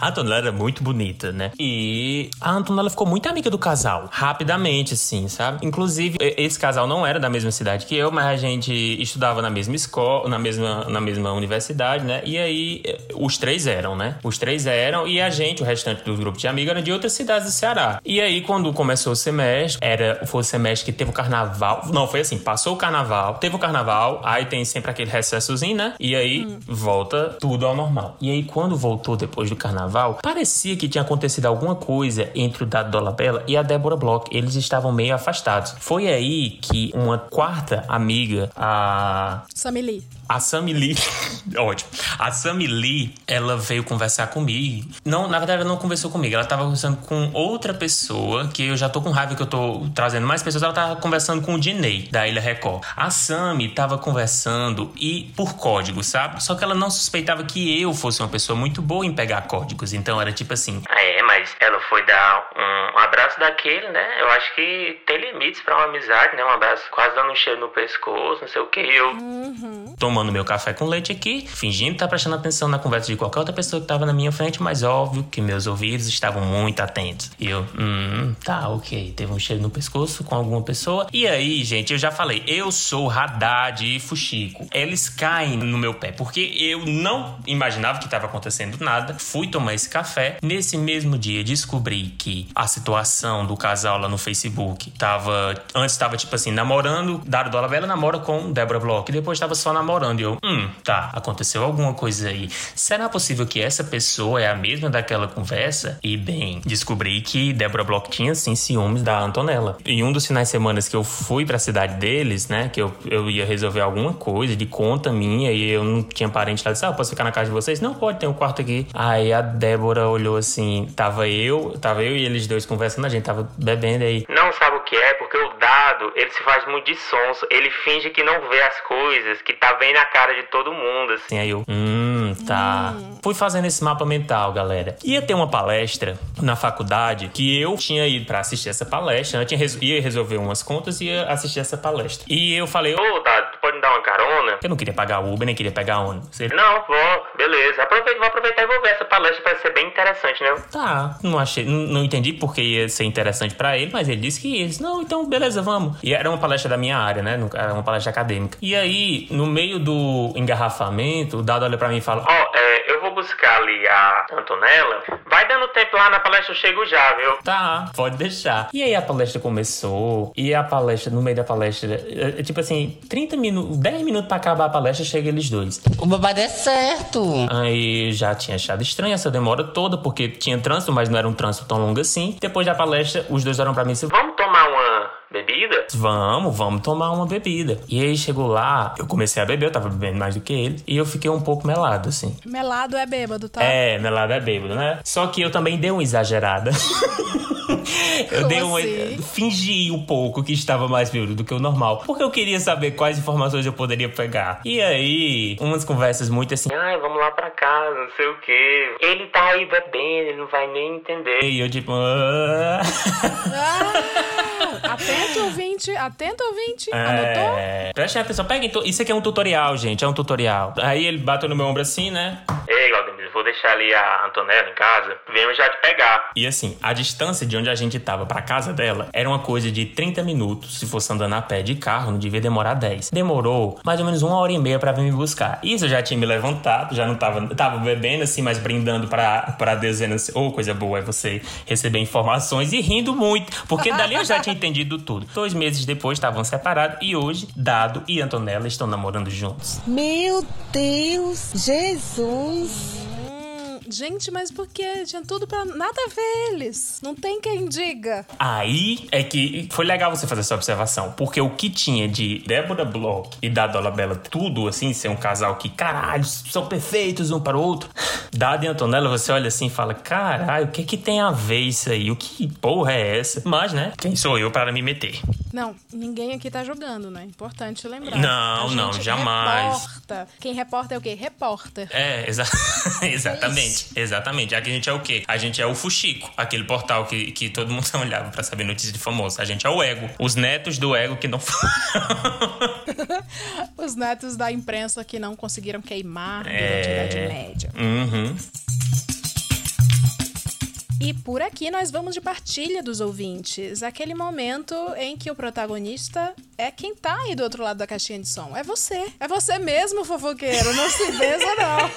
A Antonella era muito bonita, né? E a Antonella ficou muito amiga do casal, rapidamente, assim, sabe? Inclusive, esse casal não era da mesma cidade que eu, mas a gente estudava na mesma escola, na mesma, na mesma universidade, né? E aí, eh, os três eram, né? Os três eram, e a gente, o restante do grupo de amigos, era de outras cidades do Ceará. E aí, quando começou o semestre, era, foi o semestre que teve o carnaval. Não, foi assim, passou o carnaval, teve o carnaval, aí tem sempre aquele recessozinho, né? E aí, volta tudo ao normal. E aí, quando voltou depois do carnaval, parecia que tinha acontecido alguma coisa entre o Dado Dolabella e a Débora Bloch. Eles estavam meio afastados. Foi aí que uma quarta amiga, a Samili. a Sammy Lee, ótimo. A Sammy Lee, ela veio conversar comigo. Não, na verdade, ela não conversou comigo. Ela tava conversando com outra pessoa, que eu já tô com raiva que eu tô trazendo mais pessoas. Ela tava conversando com o Dinei, da Ilha Record. A Sammy tava conversando e por código, sabe? Só que ela não suspeitava que eu fosse uma pessoa muito boa em pegar Então era tipo assim. É, mas ela foi dar um abraço daquele, né? Eu acho que tem limites pra uma amizade, né? Um abraço quase dando um cheiro no pescoço, não sei o que. Eu tomando meu café com leite aqui, fingindo estar prestando atenção na conversa de qualquer outra pessoa que estava na minha frente, mas óbvio que meus ouvidos estavam muito atentos. E eu, hum, tá, ok. Teve um cheiro no pescoço com alguma pessoa. E aí, gente, eu já falei, eu sou Haddad e Fuxico. Eles caem no meu pé, porque eu não imaginava que estava acontecendo nada. Fui tomar esse café. Nesse mesmo dia, descobri que a situação do casal lá no Facebook tava. Antes tava tipo assim, namorando, Dado Dolabella namora com Débora Bloch. E depois tava só namorando. E eu, hum, tá, aconteceu alguma coisa aí. Será possível que essa pessoa é a mesma daquela conversa? E bem, descobri que Débora Bloch tinha sim ciúmes da Antonella. Em um dos finais de semana que eu fui pra cidade deles, né? Que eu, eu ia resolver alguma coisa de conta minha e eu não tinha parente lá. Disse, ah, posso ficar na casa de vocês? Não, pode, tem um quarto aqui. Aí a Débora olhou assim, tava eu, tava eu e eles dois conversando, a gente tava bebendo aí. Não sabe o que é, porque o dado, ele se faz muito de sonso. Ele finge que não vê as coisas, que tá bem na cara de todo mundo, assim. Aí eu, hum, tá. Fui fazendo esse mapa mental, galera. Ia ter uma palestra na faculdade que eu tinha ido pra assistir essa palestra. Eu tinha res- ia resolver umas contas e ia assistir essa palestra. E eu falei, ô, Dado, tu pode me dar uma carona? Eu não queria pagar Uber, nem queria pegar ônibus. Ele, não, vou, beleza. Aproveita, vou aproveitar e vou ver essa palestra, parece ser bem interessante, né? Tá, não achei, não, não entendi porque ia ser interessante pra ele, mas ele disse que disse, Não, então beleza, vamos. E era uma palestra da minha área, né? Era uma palestra acadêmica. E aí, no meio do engarrafamento, o Dado olha pra mim e fala: Ó, é, eu vou buscar ali a Antonella. Vai dando tempo lá na palestra, eu chego já, viu? Tá, pode deixar. E aí a palestra começou. E a palestra, no meio da palestra, é, é tipo assim, 30 minutos, 10 minutos pra acabar a palestra, chega eles dois. O babado é certo. Aí já tinha achado estranha essa demora toda, porque tinha trânsito, mas não era um trânsito tão longo assim. Depois da palestra, os dois olharam pra mim e disseram: Vamos tomar uma bebida? Vamos, vamos tomar uma bebida. E aí chegou lá, eu comecei a beber, eu tava bebendo mais do que ele, e eu fiquei um pouco melado, assim. Melado é bêbado, tá? É, melado é bêbado, né? Só que eu também dei uma exagerada. eu Como dei uma. assim? Fingi um pouco que estava mais bêbado do que o normal. Porque eu queria saber quais informações eu poderia pegar. E aí, umas conversas muito assim. Ai, vamos lá pra casa, não sei o quê. Ele tá aí bebendo, ele não vai nem entender. E eu, tipo. "Ah." Atento, ouvinte. Atento, ouvinte. Anotou? É. Preste atenção, peguem. tu- Isso aqui é um tutorial, gente. É um tutorial. Aí ele bateu no meu ombro assim, né? Ei, Claudemir, vou deixar ali a Antonella em casa. Venho já te pegar. E assim, a distância de onde a gente tava pra casa dela era uma coisa de 30 minutos. Se fosse andando a pé de carro, não devia demorar 10. Demorou mais ou menos uma hora e meia pra vir me buscar. Isso eu já tinha me levantado, já não tava. Tava bebendo assim, mas brindando pra, pra assim: Ô, coisa boa é você receber informações e rindo muito. Porque dali eu já tinha entendido tudo. Dois meses depois estavam separados e hoje, Dado e Antonella estão namorando juntos. Meu Deus, Jesus. Gente, mas por que? Tinha tudo pra. Nada a ver eles. Não tem quem diga. Aí é que foi legal você fazer essa observação, porque o que tinha de Débora Bloch e da Dolabella, tudo assim, ser um casal que, caralho, são perfeitos um para o outro. Dada e Antonella, você olha assim e fala, caralho, o que que tem a ver isso aí? O que porra é essa? Mas, né, quem sou eu para me meter? Não, ninguém aqui tá jogando, né? Importante lembrar. Não, não, jamais. Reporta. Quem reporta é o quê? Repórter. É, exa exatamente, exatamente. Aqui a gente é o quê? A gente é o Fuxico, aquele portal que, que todo mundo olhava pra saber notícias de famoso. A gente é o Ego, os netos do Ego que não Os netos da imprensa que não conseguiram queimar durante a Idade Média. Uhum. E por aqui nós vamos de partilha dos ouvintes. Aquele momento em que o protagonista é quem tá aí do outro lado da caixinha de som. É você. É você mesmo, fofoqueiro. Não se benza, não.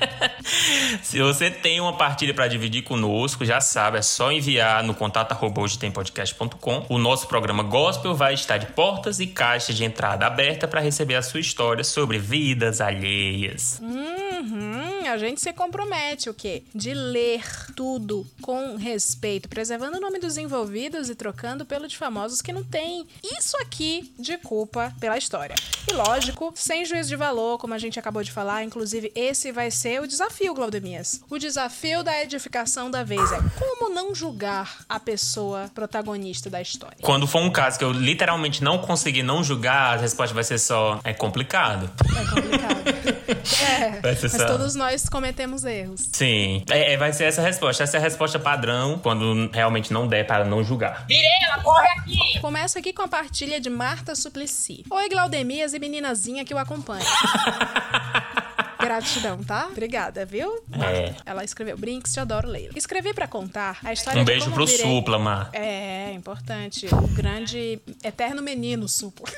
Se você tem uma partilha pra dividir conosco, já sabe, é só enviar no contato arroba hoje tem podcast.com. O nosso programa Gospel vai estar de portas e caixas de entrada aberta para receber a sua história sobre vidas alheias. Uhum, a gente se compromete o quê? De ler tudo com respeito, preservando o nome dos envolvidos e trocando pelo de famosos que não tem isso aqui de culpa pela história. E lógico, sem juízo de valor, como a gente acabou de falar, inclusive esse vai ser o desafio, Glaudemias. O desafio da edificação da vez é como não julgar a pessoa protagonista da história. Quando for um caso que eu literalmente não conseguir não julgar, a resposta vai ser só é complicado. É complicado. é, Vai ser mas só- todos nós cometemos erros. Sim, é, é, vai ser essa a resposta. Essa é a resposta padrão quando realmente não der para não julgar. Virela, corre aqui! Começo aqui com a partilha de Marta Suplicy. Oi, Glaudemias e meninazinha que o acompanha. Gratidão, tá? Obrigada, viu? É. Ela escreveu Brinks, te adoro, Leila. Escrevi pra contar a história Um beijo pro virei... Supla, Mar. É, importante. O grande, eterno menino Supla.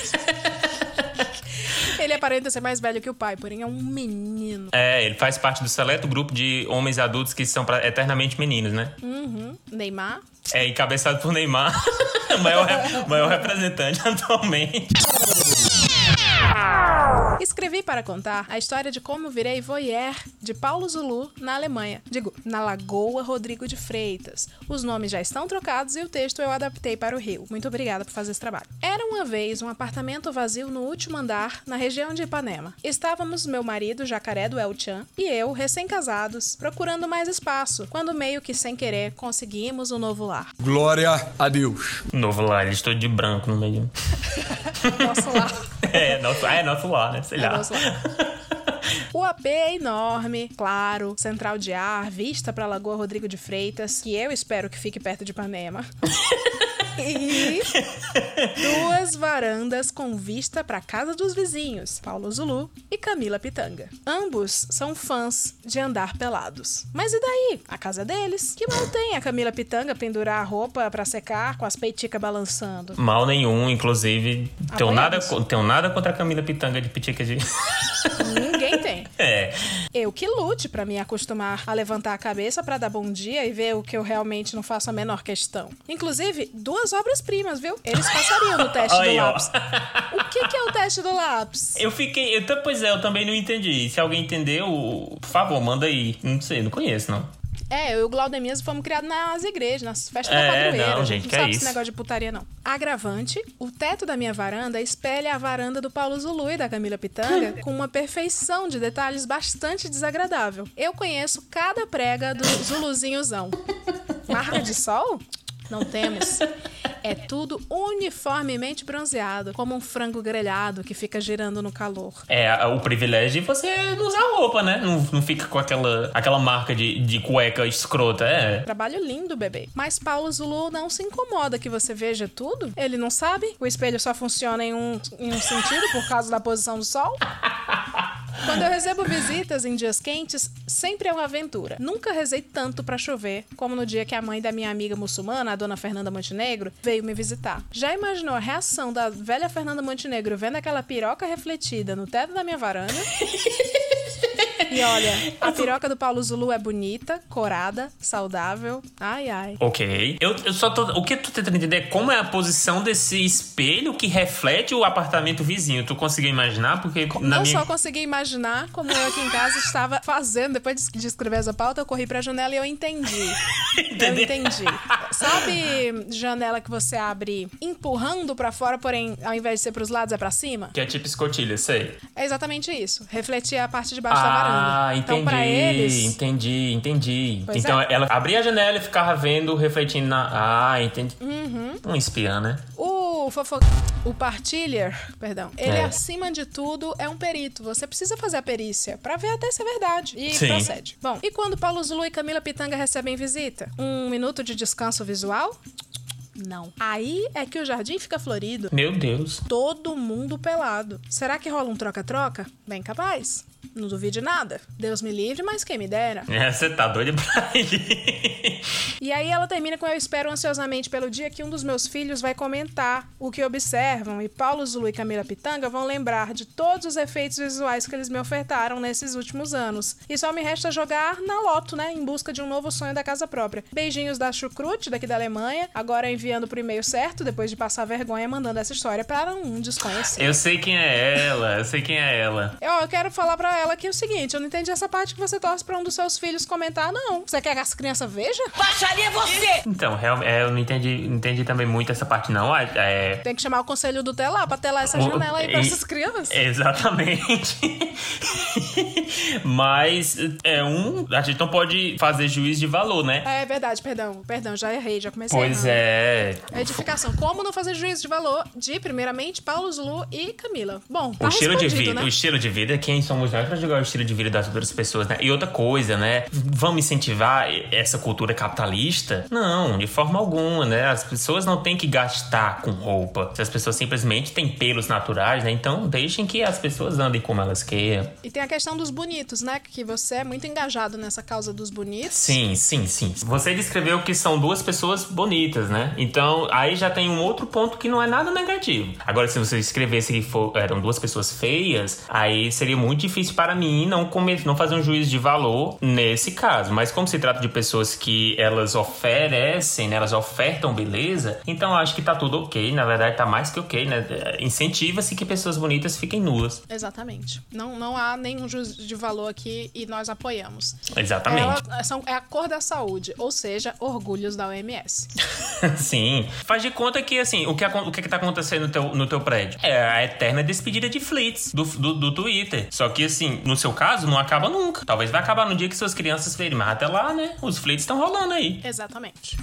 Ele aparenta ser mais velho que o pai, porém é um menino. É, ele faz parte do seleto grupo de homens adultos que são pra- eternamente meninos, né? Uhum. Neymar. É encabeçado por Neymar, o maior, maior representante atualmente. Escrevi para contar a história de como virei voyeur de Paulo Zulu na Alemanha. Digo, na Lagoa Rodrigo de Freitas. Os nomes já estão trocados e o texto eu adaptei para o Rio. Muito obrigada por fazer esse trabalho. Era uma vez um apartamento vazio no último andar, na região de Ipanema. Estávamos meu marido, Jacaré do El Chan, e eu, recém-casados, procurando mais espaço, quando meio que sem querer conseguimos um novo lar. Glória a Deus. Novo ele estou de branco no meio. Nosso lar. É, nosso, é nosso lá, né? Sei lá. O AP é enorme, claro, central de ar, vista para Lagoa Rodrigo de Freitas, que eu espero que fique perto de Ipanema. e duas varandas com vista para casa dos vizinhos, Paulo Zulu e Camila Pitanga. Ambos são fãs de andar pelados. Mas e daí? A casa é deles. Que mal tem a Camila Pitanga pendurar a roupa para secar com as peiticas balançando? Mal nenhum, inclusive. Tenho nada, Apoiamos. tenho nada contra a Camila Pitanga de Pitica de. Ninguém tem. É. Eu que lute pra me acostumar a levantar a cabeça pra dar bom dia e ver o que eu realmente não faço a menor questão. Inclusive, duas obras-primas, viu? Eles passariam no teste do lápis. O que, que é o teste do lápis? Eu fiquei. Eu, pois é, eu também não entendi. Se alguém entendeu, por favor, manda aí. Não sei, não conheço, não. É, eu e o Glaudemias fomos criados nas igrejas, nas festas É, da padroeira. não, gente, não que é sabe isso. esse negócio de putaria, não. Agravante, o teto da minha varanda espelha a varanda do Paulo Zulu e da Camila Pitanga com uma perfeição de detalhes bastante desagradável. Eu conheço cada prega do Zuluzinhozão. Marca de sol? Não temos. É tudo uniformemente bronzeado, como um frango grelhado que fica girando no calor. É o privilégio de você não usar roupa, né? Não, não fica com aquela, aquela marca de, de cueca escrota, é. Trabalho lindo, bebê. Mas Paulo Zulu não se incomoda que você veja tudo? Ele não sabe? O espelho só funciona em um, em um sentido por causa da posição do sol? Quando eu recebo visitas em dias quentes, sempre é uma aventura. Nunca rezei tanto pra chover como no dia que a mãe da minha amiga muçulmana, a dona Fernanda Montenegro, veio me visitar. Já imaginou a reação da velha Fernanda Montenegro vendo aquela piroca refletida no teto da minha varanda? E olha, a piroca do Paulo Zulu é bonita, corada, saudável. Ai, ai. Ok. Eu, eu só tô. O que eu tô tentando entender é como é a posição desse espelho que reflete o apartamento vizinho. Tu conseguiu imaginar? Porque na Não minha. só consegui imaginar como eu aqui em casa estava fazendo, depois de escrever essa pauta, eu corri pra janela e eu entendi. Eu entendi. Sabe janela que você abre empurrando pra fora, porém, ao invés de ser pros lados, é pra cima? Que é tipo escotilha, sei. É exatamente isso. Refletir a parte de baixo da varanda. Ah, entendi. Então, eles. Entendi, entendi. Pois então é. ela abria a janela e ficava vendo, refletindo na. Ah, entendi. Uhum. Um espiã, né? O fofo... O partilher, perdão, ele É. acima de tudo é um perito. Você precisa fazer a perícia pra ver até se é verdade. E Sim. procede. Bom, e quando Paulo Zulu e Camila Pitanga recebem visita? Um minuto de descanso visual? Não. Aí é que o jardim fica florido. Meu Deus. Todo mundo pelado. Será que rola um troca-troca? Bem capaz. Não duvide nada. Deus me livre, mas quem me dera. É, você tá doido pra ir. E aí ela termina com eu espero ansiosamente pelo dia que um dos meus filhos vai comentar o que observam e Paulo Zulu e Camila Pitanga vão lembrar de todos os efeitos visuais que eles me ofertaram nesses últimos anos. E só me resta jogar na loto, né, em busca de um novo sonho da casa própria. Beijinhos da Chucrute, daqui da Alemanha, agora enviando pro e-mail certo, depois de passar vergonha mandando essa história para um desconhecido. Eu sei quem é ela, eu sei quem é ela. Eu, eu quero falar pra ela que é o seguinte, eu não entendi essa parte que você torce pra um dos seus filhos comentar, não. Você quer que as crianças vejam? Baixaria você! Então, real, é, eu não entendi, não entendi também muito essa parte, não. É, é, Tem que chamar o conselho do telar pra telar essa janela aí pra essas crianças. Exatamente. Mas é um. A gente não pode fazer juiz de valor, né? É verdade, perdão, perdão, já errei, já comecei Pois errando. é. Edificação. Como não fazer juízo de valor de, primeiramente, Paulo Zulu e Camila? Bom, tá O estilo, de respondido, vida, né? o estilo de vida, quem somos nós pra julgar o estilo de vida das outras pessoas, né? E outra coisa, né? Vamos incentivar essa cultura capitalista? Não, de forma alguma, né? As pessoas não têm que gastar com roupa. As pessoas simplesmente têm pelos naturais, né? Então deixem que as pessoas andem como elas queiram. E tem a questão dos bonitos, né? Que você é muito engajado nessa causa dos bonitos. Sim, sim, sim. Você descreveu que são duas pessoas bonitas, né? Então, aí já tem um outro ponto que não é nada negativo. Agora, se você escrevesse que for- eram duas pessoas feias, aí seria muito difícil para mim não, come- não fazer um juízo de valor nesse caso. Mas como se trata de pessoas que elas oferecem, né? Elas ofertam beleza, então eu acho que tá tudo ok. Na verdade, tá mais que ok, né? Incentiva-se que pessoas bonitas fiquem nuas. Exatamente. Não, não há nenhum juízo de valor aqui e nós apoiamos. Exatamente. Ela- são, é a cor da saúde, ou seja, orgulhos da OMS. Sim. Faz de conta que, assim, o que, o que, que tá acontecendo no teu, no teu prédio? É a eterna despedida de flits do, do, do Twitter. Só que, assim, no seu caso, não acaba nunca. Talvez vai acabar no dia que suas crianças verem, mas até lá, né? Os flits estão rolando aí. Exatamente.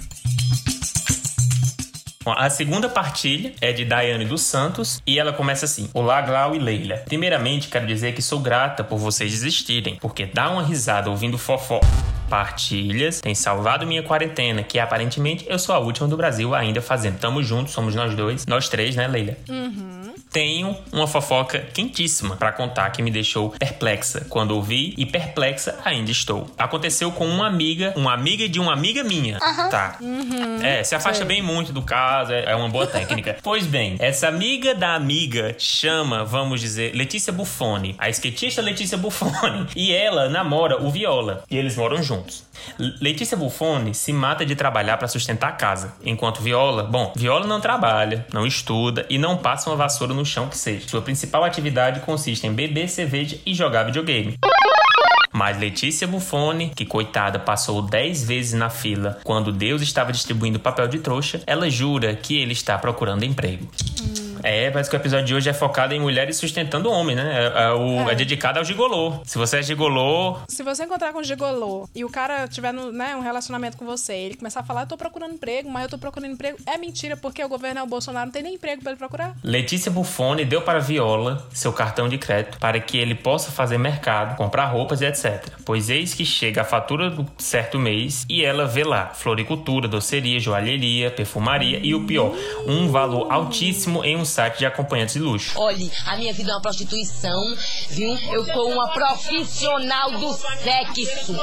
Bom, A segunda partilha é de Daiane dos Santos e ela começa assim: Olá, Glau e Leila. Primeiramente, quero dizer que sou grata por vocês existirem, porque dar uma risada ouvindo fofó. Partilhas tem salvado minha quarentena, que aparentemente eu sou a última do Brasil ainda fazendo. Tamo juntos, somos nós dois, nós três, né, Leila? Tenho uma fofoca quentíssima pra contar que me deixou perplexa quando ouvi e perplexa ainda estou. Aconteceu com uma amiga, uma amiga de uma amiga minha. Tá. É, se afasta bem muito do caso, é é uma boa técnica. pois bem, essa amiga da amiga chama, vamos dizer, Letícia Buffoni, a skatista Letícia Buffoni. E ela namora o Viola. E eles moram juntos. Letícia Buffoni se mata de trabalhar pra sustentar a casa, enquanto Viola, bom, Viola não trabalha, não estuda e não passa uma vassoura no chão que seja. Sua principal atividade consiste em beber cerveja e jogar videogame. Mas Letícia Buffoni, que coitada passou 10 vezes na fila quando Deus estava distribuindo papel de trouxa, ela jura que ele está procurando emprego. É, parece que o episódio de hoje é focado em mulheres sustentando o homem, né? É, é o, é. dedicado ao gigolô. Se você é gigolô... Se você encontrar com um gigolô e o cara tiver no, né, um relacionamento com você, ele começar a falar, eu tô procurando emprego, mas eu tô procurando emprego, é mentira, porque o governo é o Bolsonaro, não tem nem emprego pra ele procurar. Letícia Buffoni deu para Viola seu cartão de crédito para que ele possa fazer mercado, comprar roupas e etc. Pois eis que chega a fatura do certo mês e ela vê lá floricultura, doceria, joalheria, perfumaria e o pior, um valor altíssimo em um site de acompanhantes de luxo. Olhe, a minha vida é uma prostituição, viu? Eu sou uma profissional do sexo.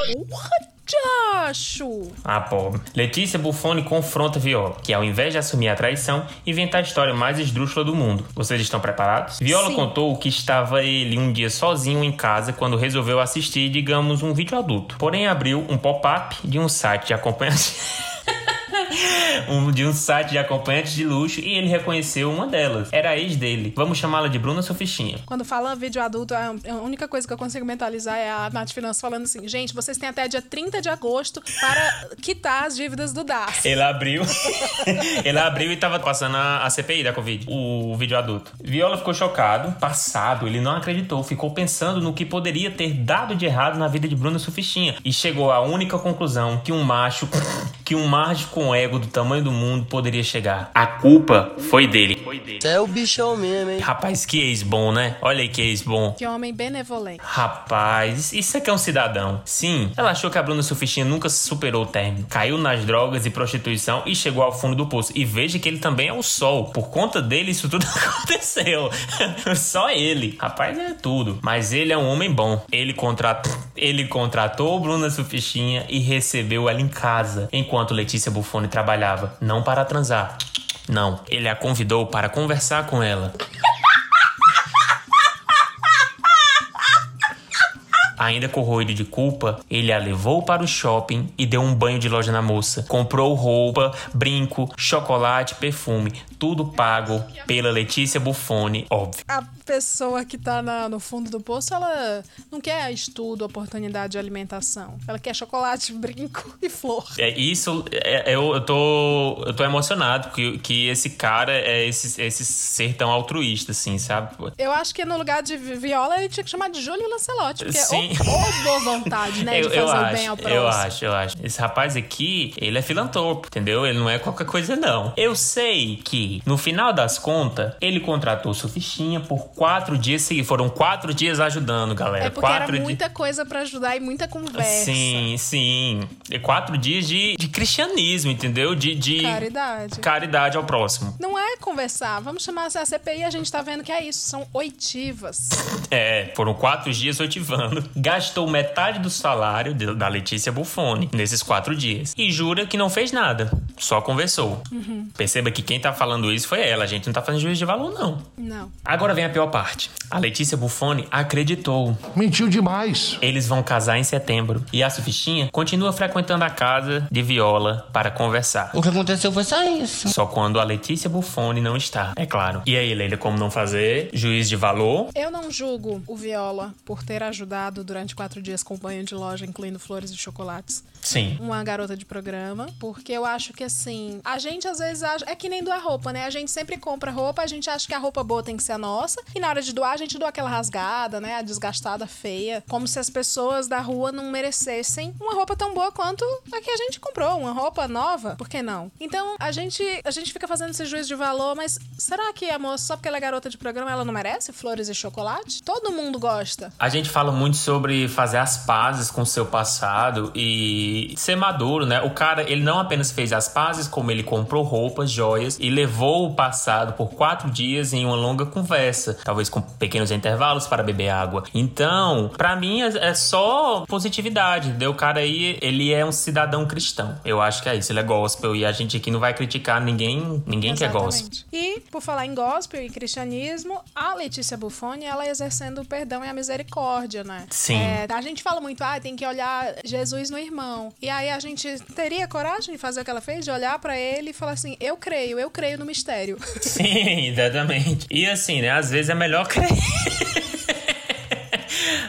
Chacho! Ah, pobre. Letícia Buffoni confronta Viola, que ao invés de assumir a traição, inventa a história mais esdrúxula do mundo. Vocês estão preparados? Viola Sim. contou que estava ele um dia sozinho em casa quando resolveu assistir, digamos, um vídeo adulto. Porém, abriu um pop-up de um site de acompanhante. um, de um site de acompanhantes de luxo e ele reconheceu uma delas. Era a ex dele. Vamos chamá-la de Bruna Sufistinha. Quando fala vídeo adulto, a a única coisa que eu consigo mentalizar é a Nath Finanças falando assim: gente, vocês têm até dia 30 de agosto para quitar as dívidas do DAS. Ele abriu. ele abriu e tava passando a, a CPI da Covid, o, vídeo adulto. Viola ficou chocado, passado, ele não acreditou, ficou pensando no que poderia ter dado de errado na vida de Bruna Sufistinha e chegou à única conclusão que um macho, que um macho com ego do tamanho do mundo poderia chegar. A culpa foi dele. Foi dele. É o bichão mesmo, hein? Rapaz, que ex bom, né? Olha aí que ex bom. Que homem benevolente. Rapaz, isso aqui é um cidadão. Sim, ela achou que a Bruna Sufistinha nunca superou o término. Caiu nas drogas e prostituição e chegou ao fundo do poço. E veja que ele também é o sol. Por conta dele, isso tudo aconteceu. Só ele. Rapaz, é tudo. Mas ele é um homem bom. Ele contratou, ele contratou Bruna Sufistinha e recebeu ela em casa, enquanto Letícia Buffoni trabalhava. Não para transar. Não, ele a convidou para conversar com ela. Ainda corroído de culpa, ele a levou para o shopping e deu um banho de loja na moça. Comprou roupa, brinco, chocolate, perfume, tudo pago pela Letícia Buffoni, óbvio. A pessoa que tá na- no fundo do poço, ela não quer estudo, oportunidade de alimentação. Ela quer chocolate, brinco e flor. É isso, é- é- eu, eu tô, eu tô emocionado que, que esse cara é esse, esse ser tão altruísta, assim, sabe? Eu acho que no lugar de Vi- Viola, ele tinha que chamar de Júlio Lancelote. Porque Sim. ou, ou boa vontade, né? eu, de fazer o acho, bem ao próximo. eu acho, eu acho. Esse rapaz aqui, ele é filantropo, entendeu? Ele não é qualquer coisa, não. Eu sei que, no final das contas, ele contratou Sufistinha por quatro dias seguidos. Foram quatro dias ajudando, galera. É porque quatro era muita coisa pra ajudar e muita conversa. Sim, sim. E quatro dias de, de cristianismo, entendeu? De, de Caridade. caridade ao próximo. Não é conversar. Vamos chamar a CPI, a gente tá vendo que é isso. São oitivas. É, foram quatro dias oitivando. Gastou metade do salário da Letícia Buffoni nesses quatro dias. E jura que não fez nada. Só conversou. Uhum. Perceba que quem tá falando isso foi ela. A gente não tá fazendo juízo de valor, não. Não. Agora vem a pior parte. A Letícia Buffoni acreditou. Mentiu demais. Eles vão casar em setembro. E a Sufistinha continua frequentando a casa de Viola para conversar. O que aconteceu foi só isso. Só quando a Letícia Buffoni não está, é claro. E aí, Leila, como não fazer? Juiz de valor? Eu não julgo o Viola por ter ajudado durante quatro dias com banho de loja, incluindo flores e chocolates. Sim. Uma garota de programa, porque eu acho que assim, a gente às vezes acha. É que nem doar roupa, né? A gente sempre compra roupa, a gente acha que a roupa boa tem que ser a nossa, e na hora de doar, a gente doa aquela rasgada, né? A desgastada, feia. Como se as pessoas da rua não merecessem uma roupa tão boa quanto a que a gente comprou. Uma roupa nova, por que não? Então, a gente, a gente fica fazendo esse juízo de valor, mas será que a moça, só porque ela é garota de programa, ela não merece flores e chocolate? Todo mundo gosta. A gente fala muito sobre fazer as pazes com o seu passado e ser maduro, né? O cara, ele não apenas fez as pazes, como ele comprou roupas, joias e levou o passado por quatro dias em uma longa conversa, talvez com pequenos intervalos para beber água. Então, pra mim é é só positividade, entendeu? O cara aí, ele é um cidadão cristão. Eu acho que é isso, ele é gospel e a gente aqui não vai criticar ninguém, ninguém que é gospel. E, por falar em gospel e cristianismo, a Letícia Buffoni, ela exercendo o perdão e a misericórdia, né? Sim. É, a gente fala muito, ah, tem que olhar Jesus no irmão. E aí a gente teria coragem de fazer o que ela fez, de olhar pra ele e falar assim, eu creio, eu creio no mistério. Sim, exatamente. E assim, né? Às vezes é melhor crer.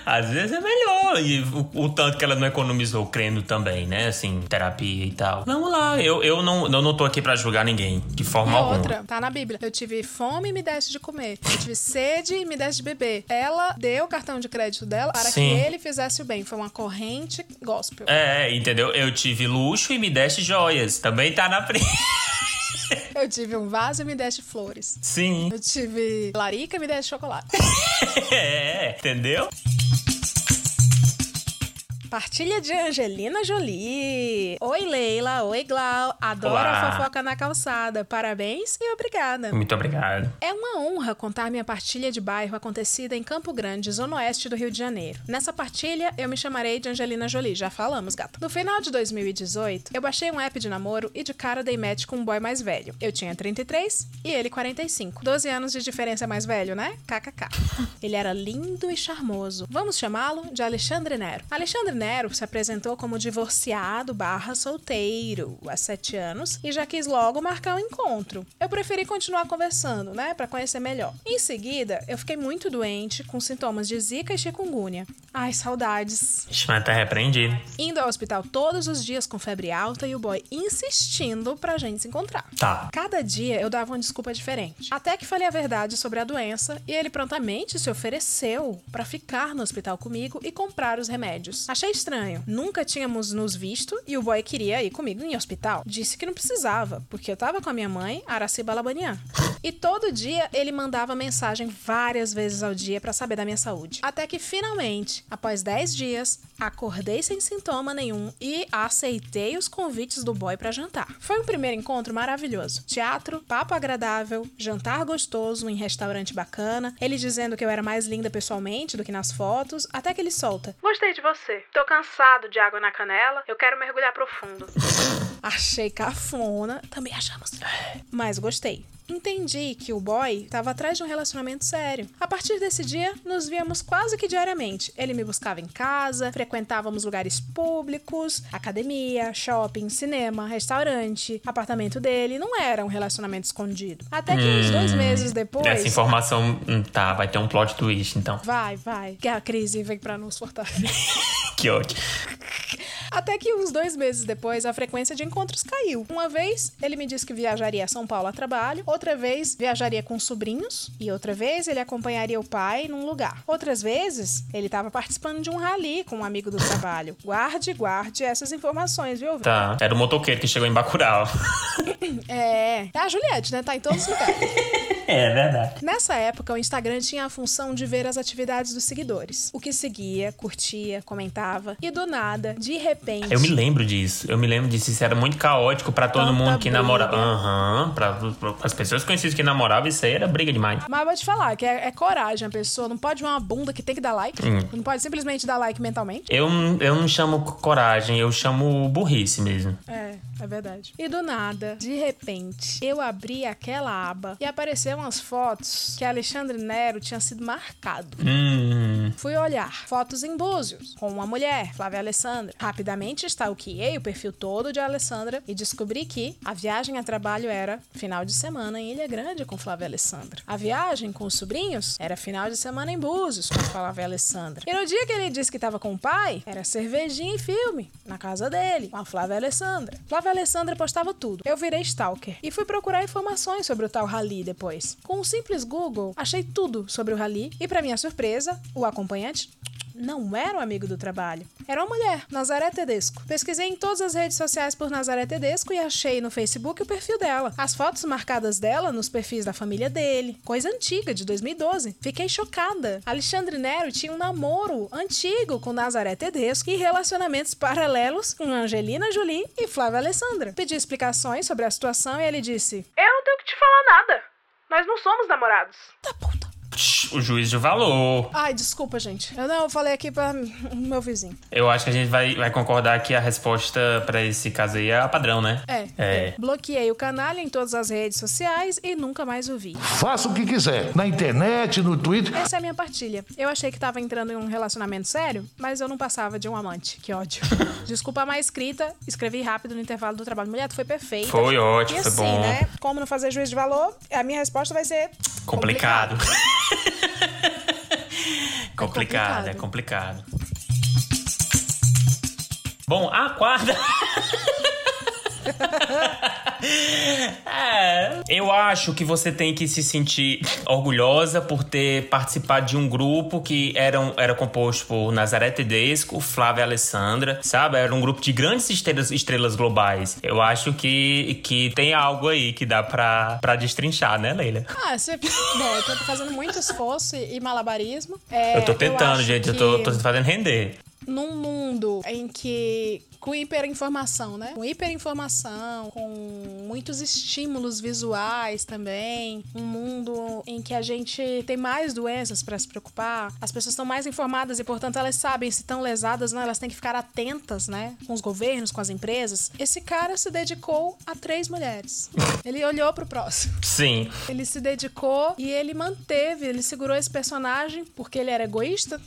Às vezes é melhor. E o, o tanto que ela não economizou crendo também, né? Assim, terapia e tal. Vamos lá. Eu, eu, não, eu não tô aqui pra julgar ninguém. De forma E alguma. outra, tá na Bíblia. Eu tive fome e me deste de comer. Eu tive sede e me deste de beber. Ela deu o cartão de crédito dela para Sim. que ele fizesse o bem. Foi uma corrente gospel. É, entendeu? Eu tive luxo e me deste joias. Também tá na frente. Eu tive um vaso e me deste flores. Sim. Eu tive larica e me deste chocolate. É, entendeu? Partilha de Angelina Jolie. Oi, Leila. Oi, Glau. Adoro Olá. a fofoca na calçada. Parabéns e obrigada. Muito obrigado. É uma honra contar minha partilha de bairro acontecida em Campo Grande, zona oeste do Rio de Janeiro. Nessa partilha, eu me chamarei de Angelina Jolie, já falamos, gata. No final de 2018, eu baixei um app de namoro e de cara dei match com um boy mais velho. Eu tinha 33 e ele 45. 12 anos de diferença mais velho, né? KKK. Ele era lindo e charmoso. Vamos chamá-lo de Alexandre Nero. Alexandre Nero se apresentou como divorciado barra solteiro há sete anos e já quis logo marcar o encontro. Eu preferi continuar conversando, né, Pra conhecer melhor. Em seguida, eu fiquei muito doente, com sintomas de zika e chikungunya. Ai, saudades. Ixi, mas tá repreendido. Indo ao hospital todos os dias com febre alta e o boy insistindo pra gente se encontrar. Tá. Cada dia eu dava uma desculpa diferente. Até que falei a verdade sobre a doença e ele prontamente se ofereceu pra ficar no hospital comigo e comprar os remédios. Achei estranho. Nunca tínhamos nos visto e o boy queria ir comigo em hospital. Disse que não precisava, porque eu tava com a minha mãe, Araciba Labanian. E todo dia ele mandava mensagem várias vezes ao dia pra saber da minha saúde. Até que finalmente, após 10 dias, acordei sem sintoma nenhum e aceitei os convites do boy pra jantar. Foi um primeiro encontro maravilhoso. Teatro, papo agradável, jantar gostoso em restaurante bacana, ele dizendo que eu era mais linda pessoalmente do que nas fotos, até que ele solta: Gostei de você. Tô cansado de água na canela, eu quero mergulhar profundo. Achei cafona, também achamos. Mas gostei. Entendi que o boy estava atrás de um relacionamento sério. A partir desse dia, nos víamos quase que diariamente. Ele me buscava em casa, frequentávamos lugares públicos, academia, shopping, cinema, restaurante, apartamento dele. Não era um relacionamento escondido. Até que uns dois meses depois. Essa informação. hum, Tá, vai ter um plot twist, então. Vai, vai. Que a crise vem pra nos fortalecer. Que ótimo. Até que uns dois meses depois, a frequência de encontros caiu. Uma vez, ele me disse que viajaria a São Paulo a trabalho. Outra vez, viajaria com sobrinhos. E outra vez, ele acompanharia o pai num lugar. Outras vezes, ele estava participando de um rally com um amigo do trabalho. Guarde, guarde essas informações, viu? Tá. Era o motoqueiro que chegou em Bacurau. É. É a Juliette, né? Tá em todos os lugares. É verdade. Nessa época, o Instagram tinha a função de ver as atividades dos seguidores. O que seguia, curtia, comentava. E do nada, de repente. Eu me lembro disso. Eu me lembro disso. Isso era muito caótico pra todo Tanta mundo que briga. namorava. Aham. Pra, pra- as pessoas conhecidas que namoravam, isso aí era briga demais. Mas vou te falar que é, é coragem a pessoa. Não pode ver uma bunda que tem que dar like. Hum. Não pode simplesmente dar like mentalmente. Eu, eu não chamo coragem, eu chamo burrice mesmo. É, é verdade. E do nada, de repente, eu abri aquela aba e apareceram umas fotos que Alexandre Nero tinha sido marcado. Hum. Fui olhar fotos em Búzios com uma mulher, Flávia Alessandra. Rapidamente stalkeei o perfil todo de Alessandra e descobri que a viagem a trabalho era final de semana em Ilha Grande com Flávia Alessandra. A viagem com os sobrinhos era final de semana em Búzios com Flávia Alessandra. E no dia que ele disse que estava com o pai, era cervejinha e filme na casa dele com a Flávia Alessandra. Flávia Alessandra postava tudo. Eu virei stalker e fui procurar informações sobre o tal rally depois. Com um simples Google, achei tudo sobre o rally e, para minha surpresa, o acompanhante não era um amigo do trabalho. Era uma mulher, Nazaré Tedesco. Pesquisei em todas as redes sociais por Nazaré Tedesco e achei no Facebook o perfil dela. As fotos marcadas dela nos perfis da família dele. Coisa antiga, de 2012. Fiquei chocada. Alexandre Nero tinha um namoro antigo com Nazaré Tedesco e relacionamentos paralelos com Angelina Jolie e Flávia Alessandra. Pedi explicações sobre a situação e ele disse: Eu não tenho que te falar nada. Nós não somos namorados. Tá puta. O juiz de valor. Ai, desculpa, gente. Eu não eu falei aqui pra o meu vizinho. Eu acho que a gente vai, vai concordar que a resposta pra esse caso aí é a padrão, né? É. É. Bloqueei o canal em todas as redes sociais e nunca mais o vi. Faça o que quiser. Na internet, no Twitter. Essa é a minha partilha. Eu achei que tava entrando em um relacionamento sério, mas eu não passava de um amante. Que ódio. Desculpa a má escrita, escrevi rápido no intervalo do trabalho. Mulher, tu foi perfeita. Foi ótimo, e foi assim, bom. né? Como não fazer juízo de valor, a minha resposta vai ser Complicado. complicado, é complicado. Bom, a quarta. É, eu acho que você tem que se sentir orgulhosa por ter participado de um grupo que era, era composto por Nazaré Tedesco, Flávia Alessandra, sabe? Era um grupo de grandes estrelas, estrelas globais. Eu acho que, que tem algo aí que dá pra, pra destrinchar, né, Leila? Ah, você. Bom, eu tô fazendo muito esforço e malabarismo. É, eu tô tentando, eu gente. que... Eu tô, tô fazendo render num mundo em que com hiperinformação, né? Com hiperinformação, com muitos estímulos visuais também, um mundo em que a gente tem mais doenças para se preocupar, as pessoas estão mais informadas e, portanto, elas sabem se estão lesadas, né? Elas têm que ficar atentas, né? Com os governos, com as empresas. Esse cara se dedicou a três mulheres. Ele olhou pro próximo. Sim. Ele se dedicou e ele manteve, ele segurou esse personagem porque ele era egoísta?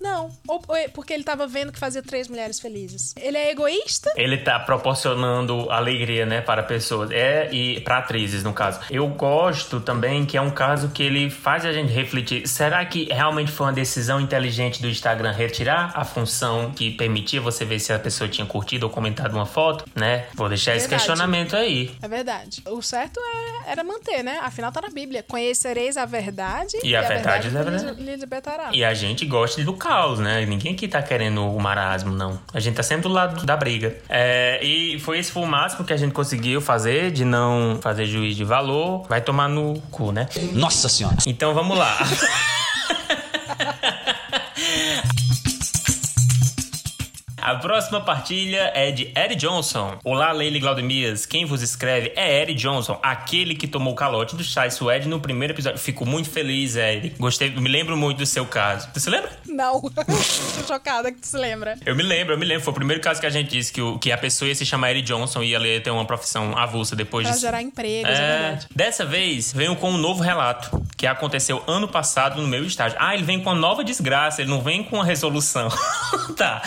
Não. Ou, ou porque ele tava vendo que fazia três mulheres felizes. Ele é egoísta? Ele tá proporcionando alegria, né, para pessoas. É, e para atrizes, no caso. Eu gosto também que é um caso que ele faz a gente refletir. Será que realmente foi uma decisão inteligente do Instagram retirar a função que permitia você ver se a pessoa tinha curtido ou comentado uma foto, né? Vou deixar verdade. esse questionamento aí. É verdade. O certo é, era manter, né? Afinal tá na Bíblia. Conhecereis a verdade e, e a, a, verdade, verdade é lhe libertará. E a gente gosta de educar caos, né? Ninguém aqui tá querendo o marasmo, não. A gente tá sempre do lado da briga. É, e foi esse foi o máximo que a gente conseguiu fazer, de não fazer juiz de valor. Vai tomar no cu, né? Nossa senhora. Então vamos lá. A próxima partilha é de Eddie Johnson. Olá, Leila Glaudemias. Quem vos escreve é Eddie Johnson, aquele que tomou o calote do Chai Suede no primeiro episódio. Fico muito feliz, Eddie. Gostei, me lembro muito do seu caso. Você se lembra? Não. Tô chocada que tu se lembra. Eu me lembro, eu me lembro. Foi o primeiro caso que a gente disse que, o, que a pessoa ia se chamar Eddie Johnson e ia ter uma profissão avulsa depois pra disso. gerar empregos, é, é verdade. Dessa vez, venho com um novo relato que aconteceu ano passado no meu estágio. Ah, ele vem com uma nova desgraça, ele não vem com uma resolução. tá.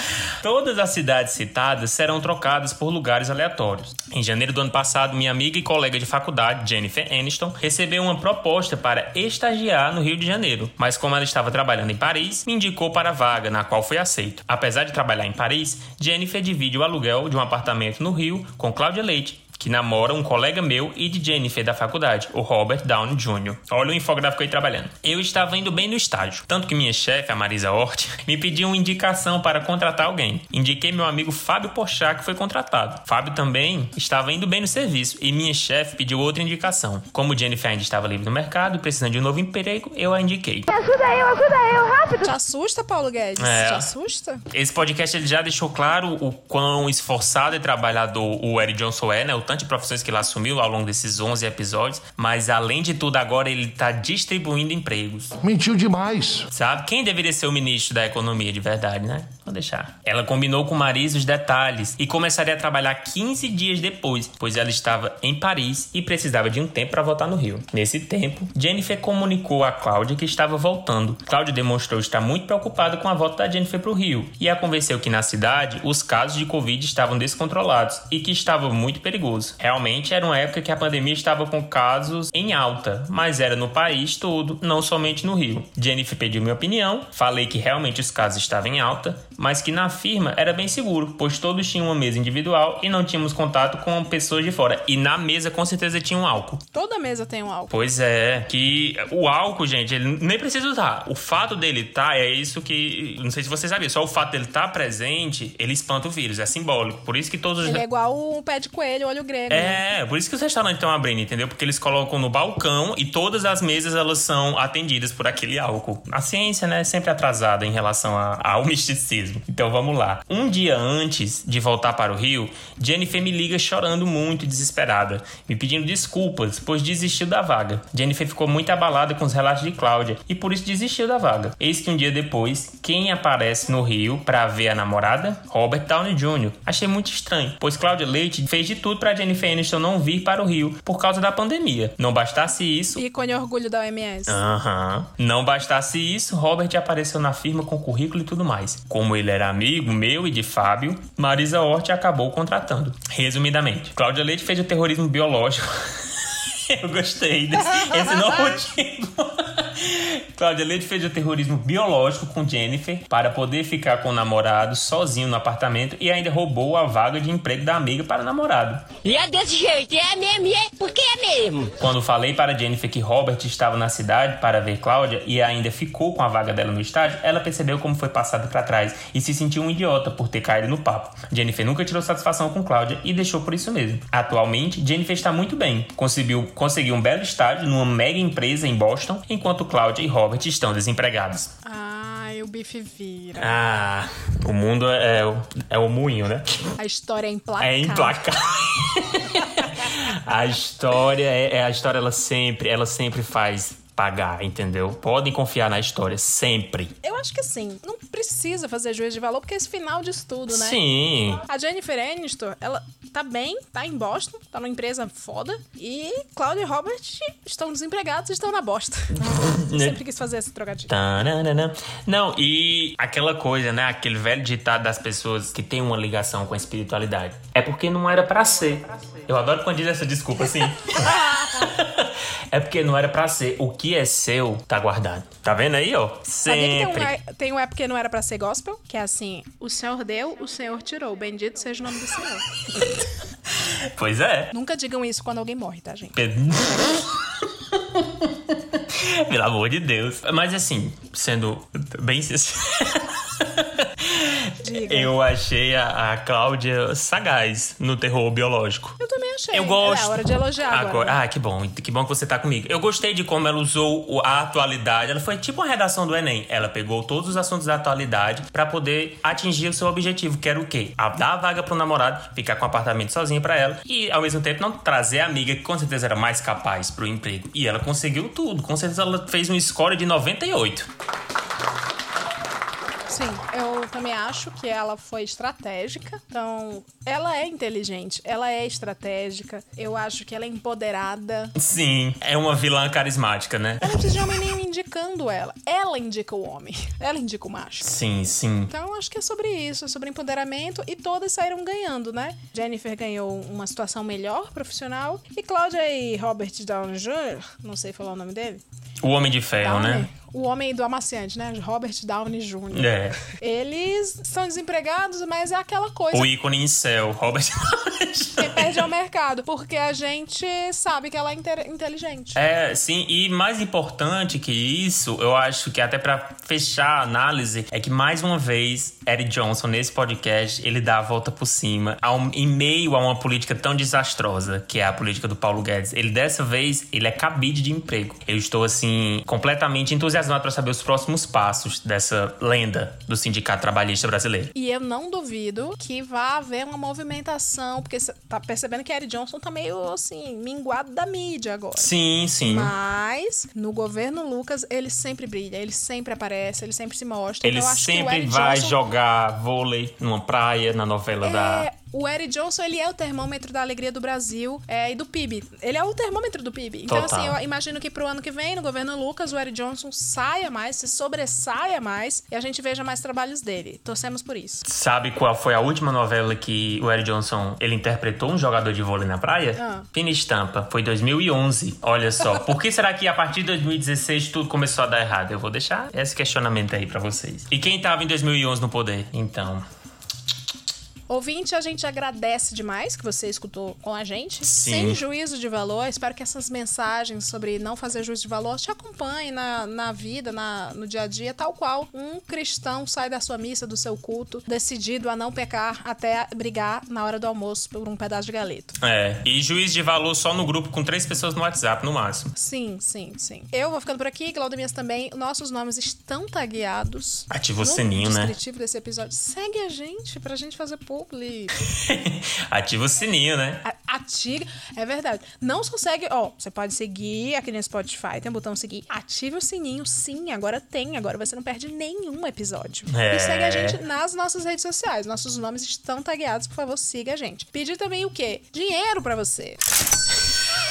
Todas as cidades citadas serão trocadas por lugares aleatórios. Em janeiro do ano passado, minha amiga e colega de faculdade, Jennifer Aniston, recebeu uma proposta para estagiar no Rio de Janeiro, mas como ela estava trabalhando em Paris, me indicou para a vaga, na qual foi aceito. Apesar de trabalhar em Paris, Jennifer divide o aluguel de um apartamento no Rio com Cláudia Leite, que namora um colega meu e de Jennifer da faculdade, o Robert Downey Jr. Olha o infográfico aí trabalhando. Eu estava indo bem no estágio, tanto que minha chefe, a Marisa Hort, me pediu uma indicação para contratar alguém. Indiquei meu amigo Fábio Pochá, que foi contratado. Fábio também estava indo bem no serviço e minha chefe pediu outra indicação. Como Jennifer ainda estava livre no mercado precisando de um novo emprego, eu a indiquei. Me ajuda eu, ajuda eu, rápido! Te assusta, Paulo Guedes? É. Te assusta? Esse podcast ele já deixou claro o quão esforçado e trabalhador o Eric Johnson é, né? O de profissões que ele assumiu ao longo desses 11 episódios, mas além de tudo, agora ele tá distribuindo empregos. Mentiu demais. Sabe? Quem deveria ser o ministro da economia de verdade, né? Vou deixar. Ela combinou com Marisa os detalhes e começaria a trabalhar 15 dias depois, pois ela estava em Paris e precisava de um tempo para voltar no Rio. Nesse tempo, Jennifer comunicou a Cláudia que estava voltando. Cláudia demonstrou estar muito preocupada com a volta da Jennifer para o Rio e a convenceu que na cidade os casos de Covid estavam descontrolados e que estava muito perigoso. Realmente era uma época que a pandemia estava com casos em alta, mas era no país todo, não somente no Rio. Jennifer pediu minha opinião, falei que realmente os casos estavam em alta, mas que na firma era bem seguro, pois todos tinham uma mesa individual e não tínhamos contato com pessoas de fora. E na mesa com certeza tinha um álcool. Toda mesa tem um álcool. Pois é, que o álcool, gente, ele nem precisa usar. O fato dele estar tá, é isso que, não sei se você sabia, só o fato dele estar tá presente, ele espanta o vírus, é simbólico. Por isso que todos os Ele é igual um pé de coelho, olho grego. É, né? por isso que os restaurantes estão abrindo, entendeu? Porque eles colocam no balcão e todas as mesas elas são atendidas por aquele álcool. A ciência, né, é sempre atrasada em relação a, ao misticismo. Então vamos lá. Um dia antes de voltar para o Rio, Jennifer me liga chorando muito, desesperada, me pedindo desculpas, pois desistiu da vaga. Jennifer ficou muito abalada com os relatos de Cláudia e por isso desistiu da vaga. Eis que um dia depois, quem aparece no Rio para ver a namorada? Robert Downey Jr. Achei muito estranho, pois Cláudia Leite fez de tudo para Jennifer Aniston não vir para o Rio por causa da pandemia. Não bastasse isso. Ícone orgulho da OMS. Aham. Uhum. Não bastasse isso, Robert apareceu na firma com currículo e tudo mais. Como ele era amigo meu e de Fábio, Marisa Hort acabou contratando. Resumidamente, Cláudia Leite fez o terrorismo biológico. Eu gostei desse esse novo tipo. Cláudia Leite fez o terrorismo biológico com Jennifer para poder ficar com o namorado sozinho no apartamento e ainda roubou a vaga de emprego da amiga para o namorado. E é desse jeito, é mesmo, é porque é mesmo. Quando falei para Jennifer que Robert estava na cidade para ver Cláudia e ainda ficou com a vaga dela no estádio, ela percebeu como foi passada para trás e se sentiu um idiota por ter caído no papo. Jennifer nunca tirou satisfação com Cláudia e deixou por isso mesmo. Atualmente, Jennifer está muito bem. Conseguiu, conseguiu um belo estágio numa mega empresa em Boston, enquanto Cláudia e Robert estão desempregados. Ai, o bife vira. Ah, o mundo é, é, o- é o moinho, né? A história é implacável. É implacável. a história é, é- a história ela sempre, ela sempre faz pagar, entendeu? Podem confiar na história sempre. Eu acho que assim, não precisa fazer juízo de valor, porque é esse final disso tudo, né? Sim. A Jennifer Aniston, ela tá bem, tá em Boston, tá numa empresa foda. E Claudia e Robert estão desempregados e estão na bosta. Sempre quis fazer esse trocadilho. Não, e aquela coisa, né? Aquele velho ditado das pessoas que tem uma ligação com a espiritualidade. É porque não era pra ser. Eu adoro quando diz essa desculpa assim. é porque não era pra ser. O que é seu, tá guardado. Tá vendo aí, ó? Que tem um, Sempre. é- tem um é porque não era pra ser gospel? Que é assim, o Senhor deu, o Senhor tirou. Bendito seja o nome do Senhor. Pois é. Nunca digam isso quando alguém morre, tá, gente? Pelo amor de Deus. Mas assim, sendo bem sincero. Eu achei a, a Cláudia sagaz no terror biológico. Eu também achei. Eu gosto. É hora de elogiar agora. Ah, que bom. Que bom que você tá comigo. Eu gostei de como ela usou a atualidade. Ela foi tipo uma redação do Enem. Ela pegou todos os assuntos da atualidade pra poder atingir o seu objetivo, que era o quê? A dar a vaga pro namorado, ficar com o apartamento sozinho pra ela e, ao mesmo tempo, não trazer a amiga que com certeza era mais capaz pro emprego. E ela conseguiu tudo. Com certeza ela fez um score de 98. Sim, eu também acho que ela foi estratégica. Então, ela é inteligente, ela é estratégica. Eu acho que ela é empoderada. Sim, é uma vilã carismática, né? Ela não precisa de homem nenhum indicando ela. Ela indica o homem. Ela indica o macho. Sim, sim. Então, acho que é sobre isso, é sobre empoderamento e todas saíram ganhando, né? Jennifer ganhou uma situação melhor profissional e Cláudia e Robert Downey Jr., não sei falar o nome dele. O Homem de Ferro, Downey, né? O homem do amaciante, né? Robert Downey Jr. É. Eles estão desempregados, mas é aquela coisa. O ícone em céu, Robert. Quem perde é o mercado, porque a gente sabe que ela é inte- inteligente. É, sim, e mais importante que isso, eu acho que até pra fechar a análise, é que mais uma vez, Eric Johnson, nesse podcast, ele dá a volta por cima, em meio a uma política tão desastrosa, que é a política do Paulo Guedes. Ele, dessa vez, ele é cabide de emprego. Eu estou, assim, completamente entusiasmado pra saber os próximos passos dessa lenda do Sindicato Trabalhista Brasileiro. E eu não duvido que vá haver uma movimentação, porque você tá percebendo que Eric Johnson tá meio assim, minguado da mídia agora. Sim, sim. Mas no governo Lucas, ele sempre brilha, ele sempre aparece, ele sempre se mostra. Ele Então, sempre vai Johnson jogar vôlei numa praia, na novela da. O Eric Johnson, ele é o termômetro da alegria do Brasil é, e do PIB. Ele é o termômetro do PIB. Então, Total. assim, eu imagino que pro ano que vem, no governo Lucas, o Eric Johnson saia mais, se sobressaia mais e a gente veja mais trabalhos dele. Torcemos por isso. Sabe qual foi a última novela que o Eric Johnson ele interpretou um jogador de vôlei na praia? Ah. Fina Estampa. Foi 2011. Olha só. Por que será que a partir de 2016 tudo começou a dar errado? Eu vou deixar esse questionamento aí pra vocês. E quem tava em 2011 no poder? Então. Ouvinte, a gente agradece demais que você escutou com a gente. Sim. Sem juízo de valor. Espero que essas mensagens sobre não fazer juízo de valor te acompanhem na, na vida, na, no dia a dia, tal qual um cristão sai da sua missa, do seu culto, decidido a não pecar até brigar na hora do almoço por um pedaço de galeto. É. E juiz de valor só no grupo com três pessoas no WhatsApp, no máximo. Sim, sim, sim. Eu vou ficando por aqui, Claudemias também. Nossos nomes estão tagueados. Ativa o sininho, né? descritivo desse episódio. Segue a gente pra gente fazer publi. Ativa o sininho, né? Ative. É verdade. Não só segue. Ó, você pode seguir aqui no Spotify, tem o botão seguir. Ative o sininho. Sim, agora tem. Agora você não perde nenhum episódio. É. E segue a gente nas nossas redes sociais. Nossos nomes estão tagueados. Por favor, siga a gente. Pedir também o quê? Dinheiro pra você.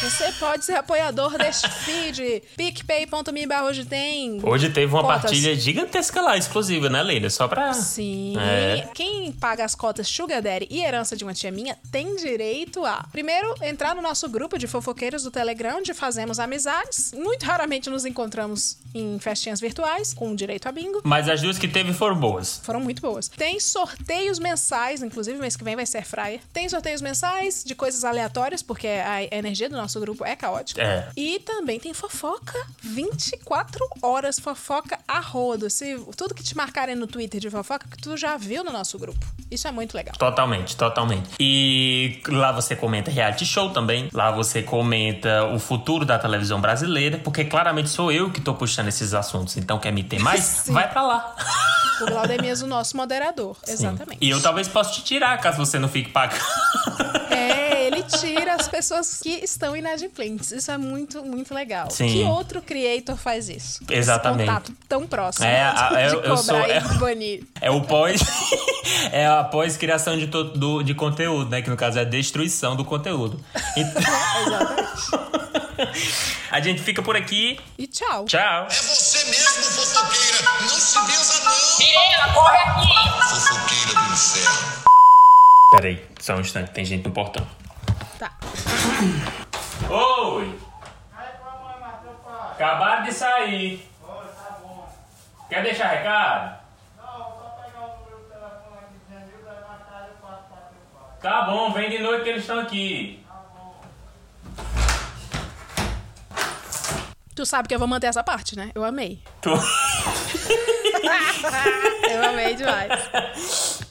Você pode ser apoiador deste feed. picpay.me barra hoje tem. Hoje teve uma cotas. partilha gigantesca lá, exclusiva, né, Leila? Só pra. Sim. É. Quem paga as cotas Sugar Daddy e herança de uma tia minha tem direito a, primeiro, entrar no nosso grupo de fofoqueiros do Telegram, onde fazemos amizades. Muito raramente nos encontramos em festinhas virtuais, com direito a bingo. Mas as duas que teve foram boas. Foram muito boas. Tem sorteios mensais, inclusive mês que vem vai ser fryer. Tem sorteios mensais de coisas aleatórias, porque a energia do nosso grupo é caótica. É. E também tem fofoca 24 horas, fofoca a rodo. Se, tudo que te marcarem no Twitter de fofoca, que tu já viu no nosso grupo. Isso é muito legal. Totalmente, totalmente. E lá você comenta reality show também. Lá você comenta o futuro da televisão brasileira, porque claramente sou eu que tô puxando esses assuntos. Então quer me ter mais? Sim. Vai pra lá. O Glaudemias, o nosso moderador. Exatamente. E eu talvez possa te tirar caso você não fique pagando. É, tira as pessoas que estão inadimplentes. Isso é muito, muito legal. Sim. Que outro creator faz isso? Exatamente. Esse contato tão próximo É, a- de, eu- sou- e é- banir. É o pós. é a pós-criação de, to- do- de conteúdo, né? Que no caso é a destruição do conteúdo. Então- a gente fica por aqui. E tchau. Tchau. É você mesmo, fofoqueira. Não se benza, não. Menina, corre aqui! Fofoqueira do inferno. Peraí, só um instante, tem gente no portão. Tá. Oi! Acabaram de sair. Quer deixar recado? Tá bom, vem de noite que eles estão aqui. Tu sabe que eu vou manter essa parte, né? Eu amei. Tu- eu amei demais.